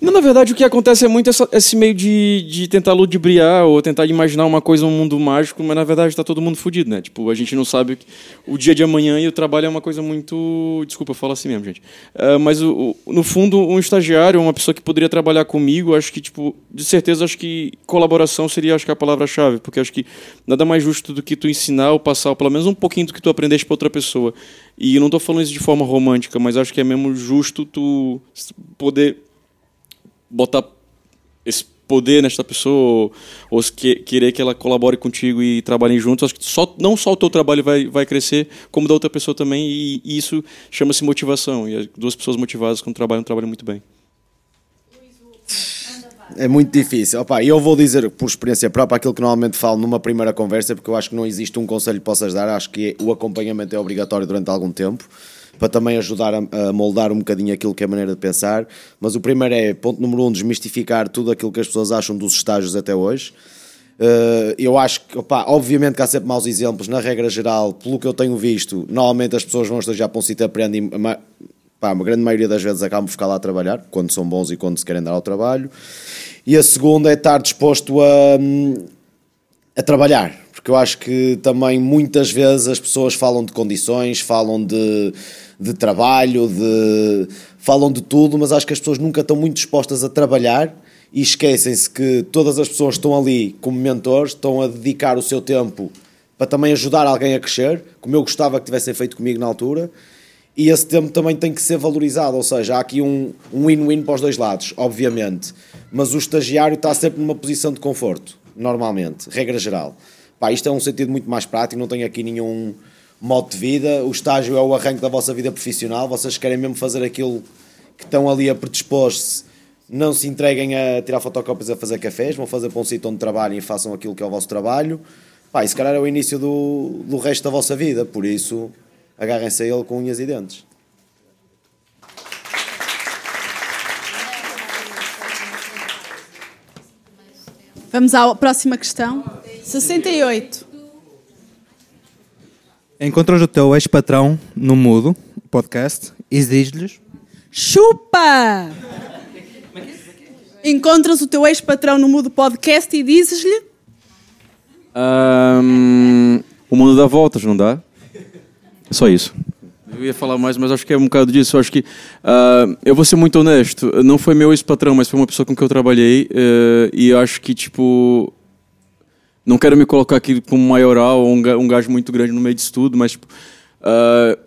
Não, na verdade, o que acontece é muito essa, esse meio de, de tentar ludibriar ou tentar imaginar uma coisa, um mundo mágico, mas na verdade está todo mundo fudido, né? Tipo, a gente não sabe o dia de amanhã e o trabalho é uma coisa muito. Desculpa, eu falo assim mesmo, gente. Uh, mas o, o, no fundo, um estagiário, uma pessoa que poderia trabalhar comigo, acho que, tipo, de certeza, acho que colaboração seria, acho que, a palavra-chave, porque acho que nada mais justo do que tu ensinar ou passar pelo menos um pouquinho do que tu aprendeste para outra pessoa. E não estou falando isso de forma romântica, mas acho que é mesmo justo tu poder botar esse poder nesta pessoa, ou, que, querer que ela colabore contigo e trabalhem juntos, acho que só, não só o teu trabalho vai, vai crescer, como da outra pessoa também, e, e isso chama-se motivação. E duas pessoas motivadas quando trabalham, trabalham muito bem. É muito difícil. Opa, eu vou dizer por experiência própria aquilo que normalmente falo numa primeira conversa, porque eu acho que não existe um conselho que possas dar, acho que o acompanhamento é obrigatório durante algum tempo para também ajudar a, a, moldar um bocadinho aquilo que é a maneira de pensar. Mas o primeiro é, ponto número um, desmistificar tudo aquilo que as pessoas acham dos estágios até hoje. Uh, eu acho que, opa, obviamente que há sempre maus exemplos, na regra geral, pelo que eu tenho visto, normalmente as pessoas vão estagiar para um sítio aprendem, pá, uma grande maioria das vezes acabam por ficar lá a trabalhar, quando são bons e quando se querem dar ao trabalho. E a segunda é estar disposto a, a trabalhar, porque eu acho que também muitas vezes as pessoas falam de condições, falam de de trabalho, de falam de tudo, mas acho que as pessoas nunca estão muito dispostas a trabalhar e esquecem-se que todas as pessoas estão ali como mentores, estão a dedicar o seu tempo para também ajudar alguém a crescer, como eu gostava que tivessem feito comigo na altura. E esse tempo também tem que ser valorizado, ou seja, há aqui um win-win para os dois lados, obviamente. Mas o estagiário está sempre numa posição de conforto, normalmente, regra geral. Pá, isto é um sentido muito mais prático, não tenho aqui nenhum modo de vida, o estágio é o arranque da vossa vida profissional, vocês querem mesmo fazer aquilo que estão ali a predispor-se, não se entreguem a tirar fotocópias a fazer cafés, vão fazer para um sítio onde trabalhem e façam aquilo que é o vosso trabalho. Pá, e se calhar é o início do, do resto da vossa vida, por isso agarrem-se a ele com unhas e dentes. Vamos à próxima questão. 68. Encontras o teu ex-patrão no Mudo, podcast, exige-lhes. Chupa! Encontras o teu ex-patrão no Mudo Podcast e dizes-lhe. Um, o mundo dá voltas, não dá? É só isso. Eu ia falar mais, mas acho que é um bocado disso. Eu acho que. Uh, eu vou ser muito honesto. Não foi meu ex-patrão, mas foi uma pessoa com quem eu trabalhei. Uh, e eu acho que, tipo não quero me colocar aqui como maioral ou um gajo muito grande no meio disso tudo, mas tipo, uh,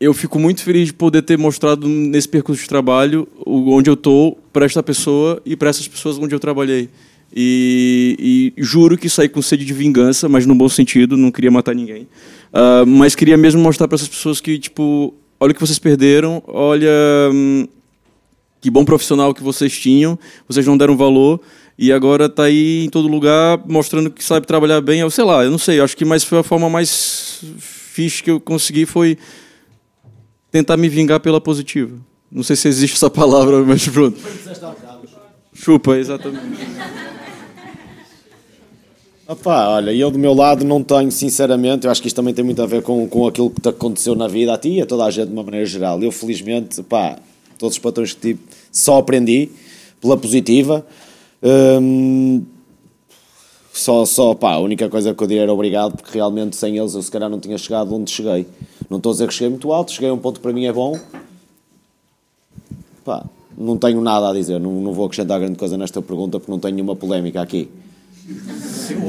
eu fico muito feliz de poder ter mostrado nesse percurso de trabalho onde eu estou para esta pessoa e para essas pessoas onde eu trabalhei. E, e, juro que saí com sede de vingança, mas no bom sentido, não queria matar ninguém. Uh, mas queria mesmo mostrar para essas pessoas que, tipo, olha o que vocês perderam, olha hum, que bom profissional que vocês tinham, vocês não deram valor e agora está aí em todo lugar mostrando que sabe trabalhar bem. Eu sei lá, eu não sei, acho que mais foi a forma mais fixe que eu consegui foi tentar me vingar pela positiva. Não sei se existe essa palavra, *laughs* mas pronto. Chupa, exatamente. Opa, olha, eu do meu lado não tenho, sinceramente, eu acho que isto também tem muito a ver com, com aquilo que te aconteceu na vida a ti e a toda a gente de uma maneira geral. Eu, felizmente, pá, todos os patrões que tive, só aprendi pela positiva. Hum, só, só, pá, a única coisa que eu diria era obrigado, porque realmente sem eles eu se calhar não tinha chegado onde cheguei. Não estou a dizer que cheguei muito alto, cheguei a um ponto que para mim é bom. Pá, não tenho nada a dizer, não, não vou acrescentar grande coisa nesta pergunta porque não tenho nenhuma polémica aqui.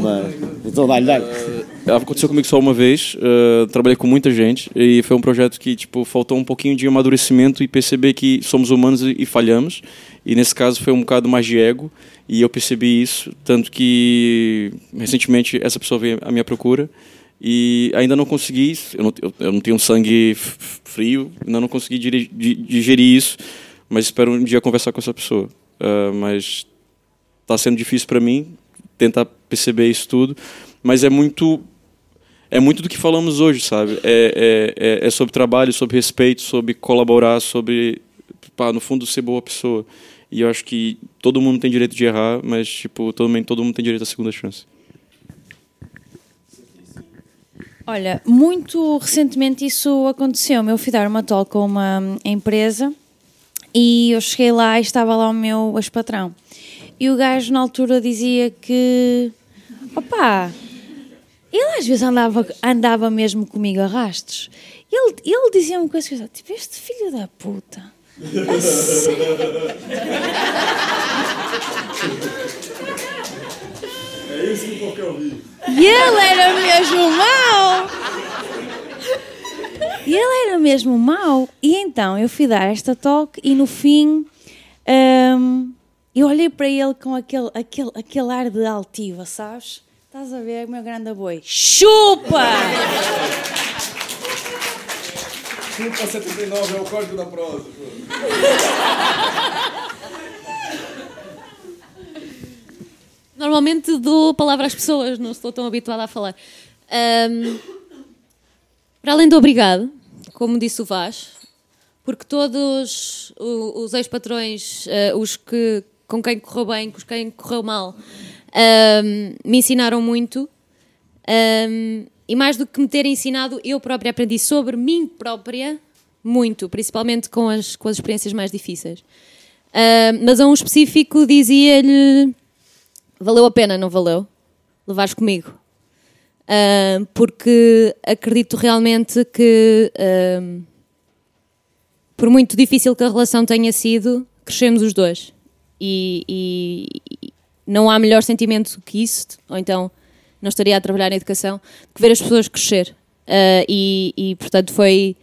Mas, então dá-lhe, dá-lhe. Uh, aconteceu comigo só uma vez. Uh, trabalhei com muita gente e foi um projeto que tipo faltou um pouquinho de amadurecimento e perceber que somos humanos e, e falhamos. E nesse caso foi um bocado mais de ego e eu percebi isso tanto que recentemente essa pessoa veio à minha procura e ainda não consegui. Eu não, eu, eu não tenho sangue frio, ainda não consegui digerir isso, mas espero um dia conversar com essa pessoa. Uh, mas está sendo difícil para mim tentar perceber isso tudo, mas é muito é muito do que falamos hoje, sabe? É, é, é, é sobre trabalho, sobre respeito, sobre colaborar, sobre, pá, no fundo, ser boa pessoa. E eu acho que todo mundo tem direito de errar, mas tipo, também todo mundo tem direito à segunda chance. Olha, muito recentemente isso aconteceu. Eu fui dar uma talk com uma empresa e eu cheguei lá e estava lá o meu ex-patrão. E o gajo na altura dizia que, opá, ele às vezes andava, andava mesmo comigo a rastros. Ele, ele dizia-me coisas tipo, este filho da puta. É isso que eu vi. E ele era mesmo mau. E ele era mesmo mau. E então eu fui dar esta talk e no fim. Um, eu olhei para ele com aquele, aquele, aquele ar de altiva, sabes? Estás a ver, meu grande boi? Chupa! Chupa 79 é o código da prosa. Normalmente dou palavra às pessoas, não estou tão habituada a falar. Um, para além do obrigado, como disse o Vaz, porque todos os ex-patrões, uh, os que com quem correu bem, com quem correu mal, um, me ensinaram muito. Um, e mais do que me terem ensinado, eu própria aprendi sobre mim própria muito, principalmente com as, com as experiências mais difíceis. Um, mas a um específico dizia-lhe: valeu a pena, não valeu? Levares comigo. Um, porque acredito realmente que, um, por muito difícil que a relação tenha sido, crescemos os dois e, e, não há melhor sentimento que isso, ou então não estaria a trabalhar em educação, que ver as pessoas crescer. Uh, e, e, portanto, foi,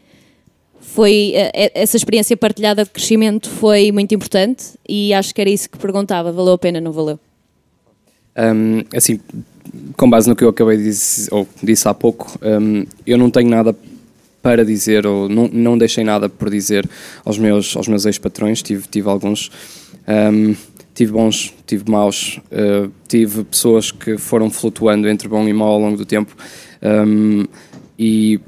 foi uh, essa experiência partilhada de crescimento foi muito importante e acho que era isso que perguntava: valeu a pena, não valeu? Um, assim, com base no que eu acabei de dizer, ou disse há pouco, um, eu não tenho nada para dizer, ou não, não deixei nada por dizer aos meus, aos meus ex-patrões, tive, tive alguns. Um, tive bons, tive maus, uh, tive pessoas que foram flutuando entre bom e mau ao longo do tempo. Um, e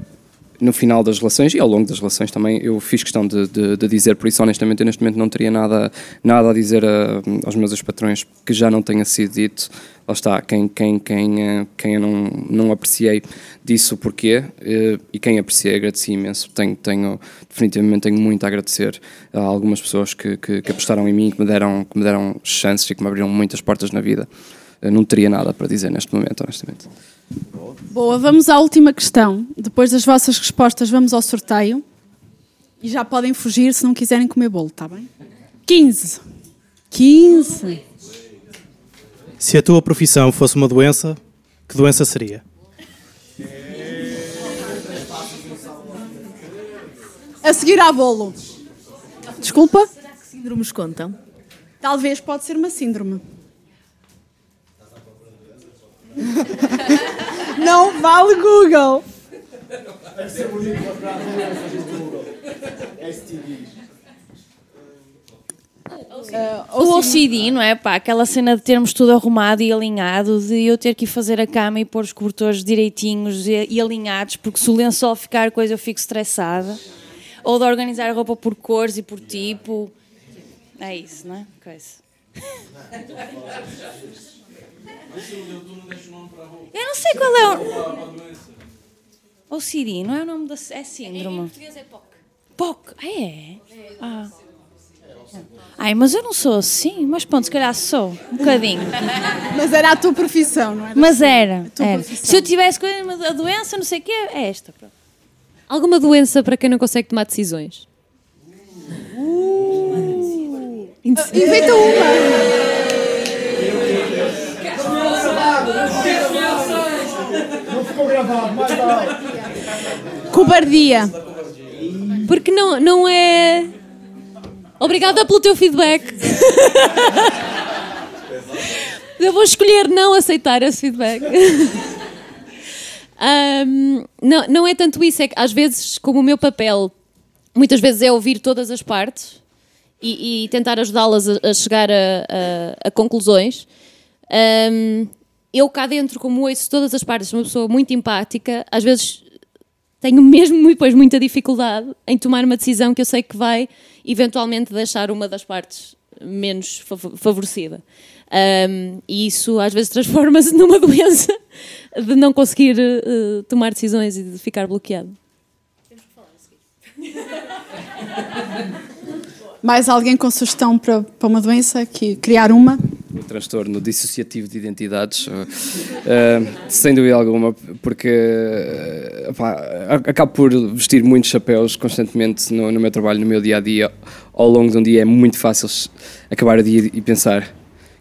no final das relações e ao longo das relações também eu fiz questão de, de, de dizer, por isso honestamente eu neste momento não teria nada, nada a dizer a, aos meus ex-patrões que já não tenha sido dito. Lá está, quem, quem, quem, eh, quem eu não, não apreciei disse o porquê eh, e quem apreciei agradeci imenso. Tenho, tenho, definitivamente tenho muito a agradecer a algumas pessoas que, que, que apostaram em mim, que me, deram, que me deram chances e que me abriram muitas portas na vida. Eu não teria nada para dizer neste momento, honestamente. Boa, vamos à última questão. Depois das vossas respostas, vamos ao sorteio. E já podem fugir se não quiserem comer bolo, está bem? 15. 15. Se a tua profissão fosse uma doença, que doença seria? A seguir à bolo. Desculpa? Será que síndromes contam? Talvez pode ser uma síndrome. Não vale Google. Deve ser bonito para Google. STDs. Uh, o OCD, não é? Pá, aquela cena de termos tudo arrumado e alinhado, de eu ter que ir fazer a cama e pôr os cobertores direitinhos e, e alinhados, porque se o lençol ficar coisa eu fico estressada. ou de organizar a roupa por cores e por tipo. É isso, não é? Coisa. *laughs* Eu não sei qual é o. Ou Siri, não é o nome da. É síndrome. Em português é POC. POC, ah, é? Ah. Ai, mas eu não sou assim. Mas pronto, se calhar sou. Um bocadinho. *laughs* Mas era a tua profissão, não era? Mas era. era. Se eu tivesse a doença, não sei o quê, é esta. pronto. Alguma doença para quem não consegue tomar decisões? Inventa uma. Não ficou Cobardia. Porque não, não é. Obrigada pelo teu feedback. *laughs* Eu vou escolher não aceitar esse feedback. Ahm, não, não é tanto isso, é que às vezes, como o meu papel muitas vezes é ouvir todas as partes e, e tentar ajudá-las a, a chegar a, a- a conclusões. Ahm, eu cá dentro, como ouço todas as partes, sou uma pessoa muito empática, às vezes tenho mesmo muito, pois, muita dificuldade em tomar uma decisão que eu sei que vai eventualmente deixar uma das partes menos fav- favorecida. Ahm, e isso às vezes transforma-se *laughs* numa doença de não conseguir eh, tomar decisões e de ficar bloqueado. *laughs* Mais alguém com sugestão para, para uma doença? Que, criar uma? O transtorno dissociativo de identidades, uh, sem dúvida alguma, porque a- acabo por vestir muitos chapéus constantemente no, no meu trabalho, no meu dia a dia. Ao longo de um dia é muito fácil acabar o dia e pensar: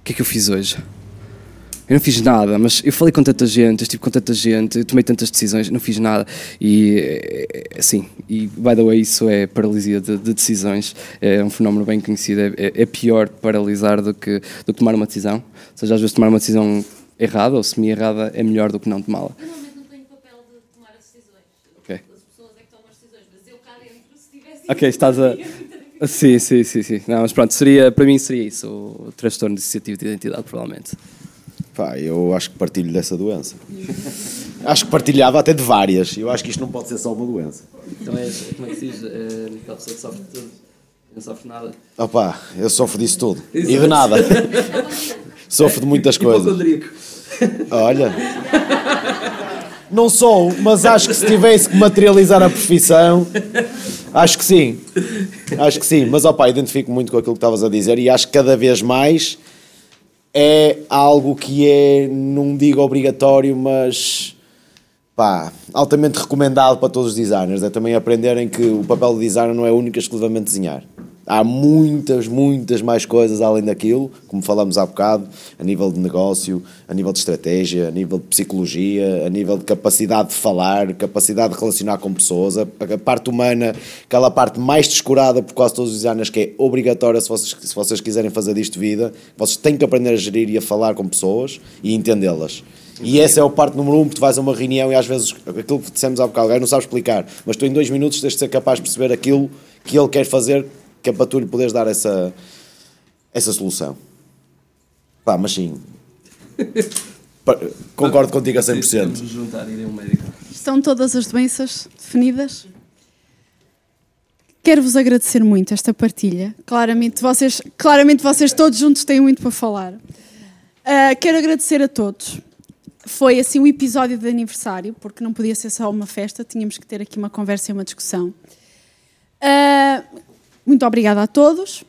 o que é que eu fiz hoje? Eu não fiz nada, mas eu falei com tanta gente, eu estive com tanta gente, eu tomei tantas decisões, não fiz nada. E assim, e by the way, isso é paralisia de, de decisões, é um fenómeno bem conhecido. É, é- é pior paralisar do que, do que tomar uma decisão. Ou seja, às vezes tomar uma decisão errada ou semi-errada é melhor do que não tomá-la. Ok. Ok, estás a. *laughs* Sim, sim, sim, sim. Não, mas pronto, seria, para mim seria isso, o transtorno dissociativo de identidade, provavelmente. Pá, eu acho que partilho dessa doença. acho que partilhava até de várias. Eu acho que isto não pode ser só uma doença. Então és, como é que se diz? É, aquela pessoa que sofre de tudo, não sofre nada. Opá, eu sofro disso tudo. E de nada. sofro de muitas *laughs* coisas. Olha. Não sou, mas acho que se tivesse que materializar a profissão, acho que sim. Acho que sim. Mas opá, identifico muito com aquilo que estavas a dizer e acho que cada vez mais é algo que é, não digo obrigatório, mas pá, altamente recomendado para todos os designers. É também aprenderem que o papel de designer não é único exclusivamente desenhar. Há muitas, muitas mais coisas além daquilo, como falamos há bocado, a nível de negócio, a nível de estratégia, a nível de psicologia, a nível de capacidade de falar, capacidade de relacionar com pessoas, a, a parte humana, aquela parte mais descurada por quase todos os designers que é obrigatória se vocês, se vocês quiserem fazer disto vida, vocês têm que aprender a gerir e a falar com pessoas e entendê-las. E essa é a parte número um, porque tu vais a uma reunião e às vezes aquilo que dissemos há bocado, o gajo não sabe explicar, mas tu em dois minutos tens de ser capaz de perceber aquilo que ele quer fazer, que é para tu lhe poderes dar essa, essa solução. Pá, mas sim. Concordo contigo a 100%. Temos juntar ir a um médico. Estão todas as doenças definidas? Quero-vos agradecer muito esta partilha. Claramente vocês, claramente vocês todos juntos têm muito para falar. Ah, quero agradecer a todos. Foi assim um episódio de aniversário, porque não podia ser só uma festa, tínhamos que ter aqui uma conversa e uma discussão. Ah, muito obrigada a todos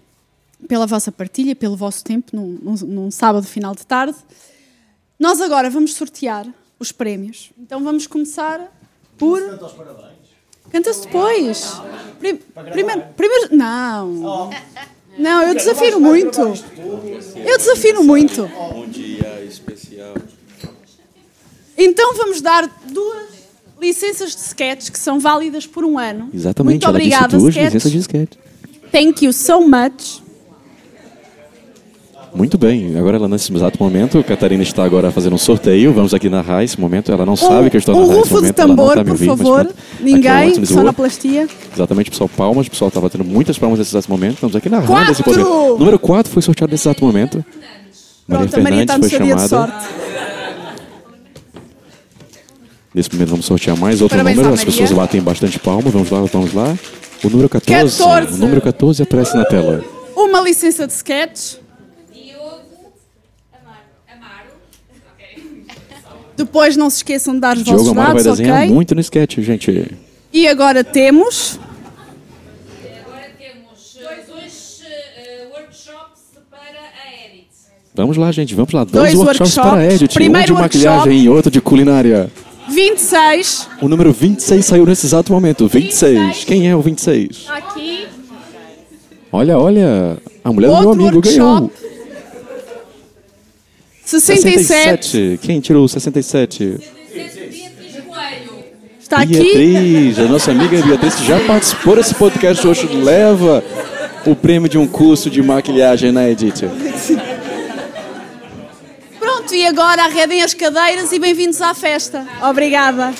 pela vossa partilha, pelo vosso tempo num, num- num sábado final de tarde. Nós agora vamos sortear os prémios. Então vamos começar por. Canta-se depois. Prim- primeiro, primeiro. Não. Não, eu desafio muito. Eu desafio muito. Bom dia especial. Então vamos dar duas licenças de sketch que são válidas por um ano. Exatamente, Muito obrigada, duas sketch. licenças de sketch. Thank you so much. Muito bem, agora ela nesse exato momento, a Catarina está agora fazendo um sorteio, vamos aqui narrar esse momento, ela não sabe que eu estou um narrando esse momento, ela não tambor, está me por ouvindo, mas favor. é Ninguém, sonoplastia. Exatamente, pessoal, palmas, o pessoal está batendo muitas palmas nesse exato momento, estamos aqui narrando Quatro! esse momento. Número 4 foi sorteado nesse exato momento. Maria Pronto, Maria Fernandes está no foi chamada. Nesse momento vamos sortear mais outro Parabéns número, as pessoas Maria. batem bastante palma, vamos lá, vamos lá. O número 14. 14. O número 14 aparece na tela. Uma licença de sketch. Depois não se esqueçam de dar os Diogo vossos Amaro vai dados, desenhar ok? muito no sketch, gente. E agora temos Vamos lá, gente, vamos lá. Dois Dois, workshops, para workshops. Edit. Primeiro um de workshop. maquilhagem e outro de culinária. 26. O número 26 saiu nesse exato momento. 26. Quem é o 26? Aqui. Olha, olha. A mulher do meu Outro amigo workshop. ganhou. 67. Quem tirou o 67? Está aqui. Beatriz, a nossa amiga Beatriz, que já participou desse podcast hoje, leva o prêmio de um curso de maquilhagem na Edit. E agora arredem as cadeiras e bem-vindos à festa. Obrigada.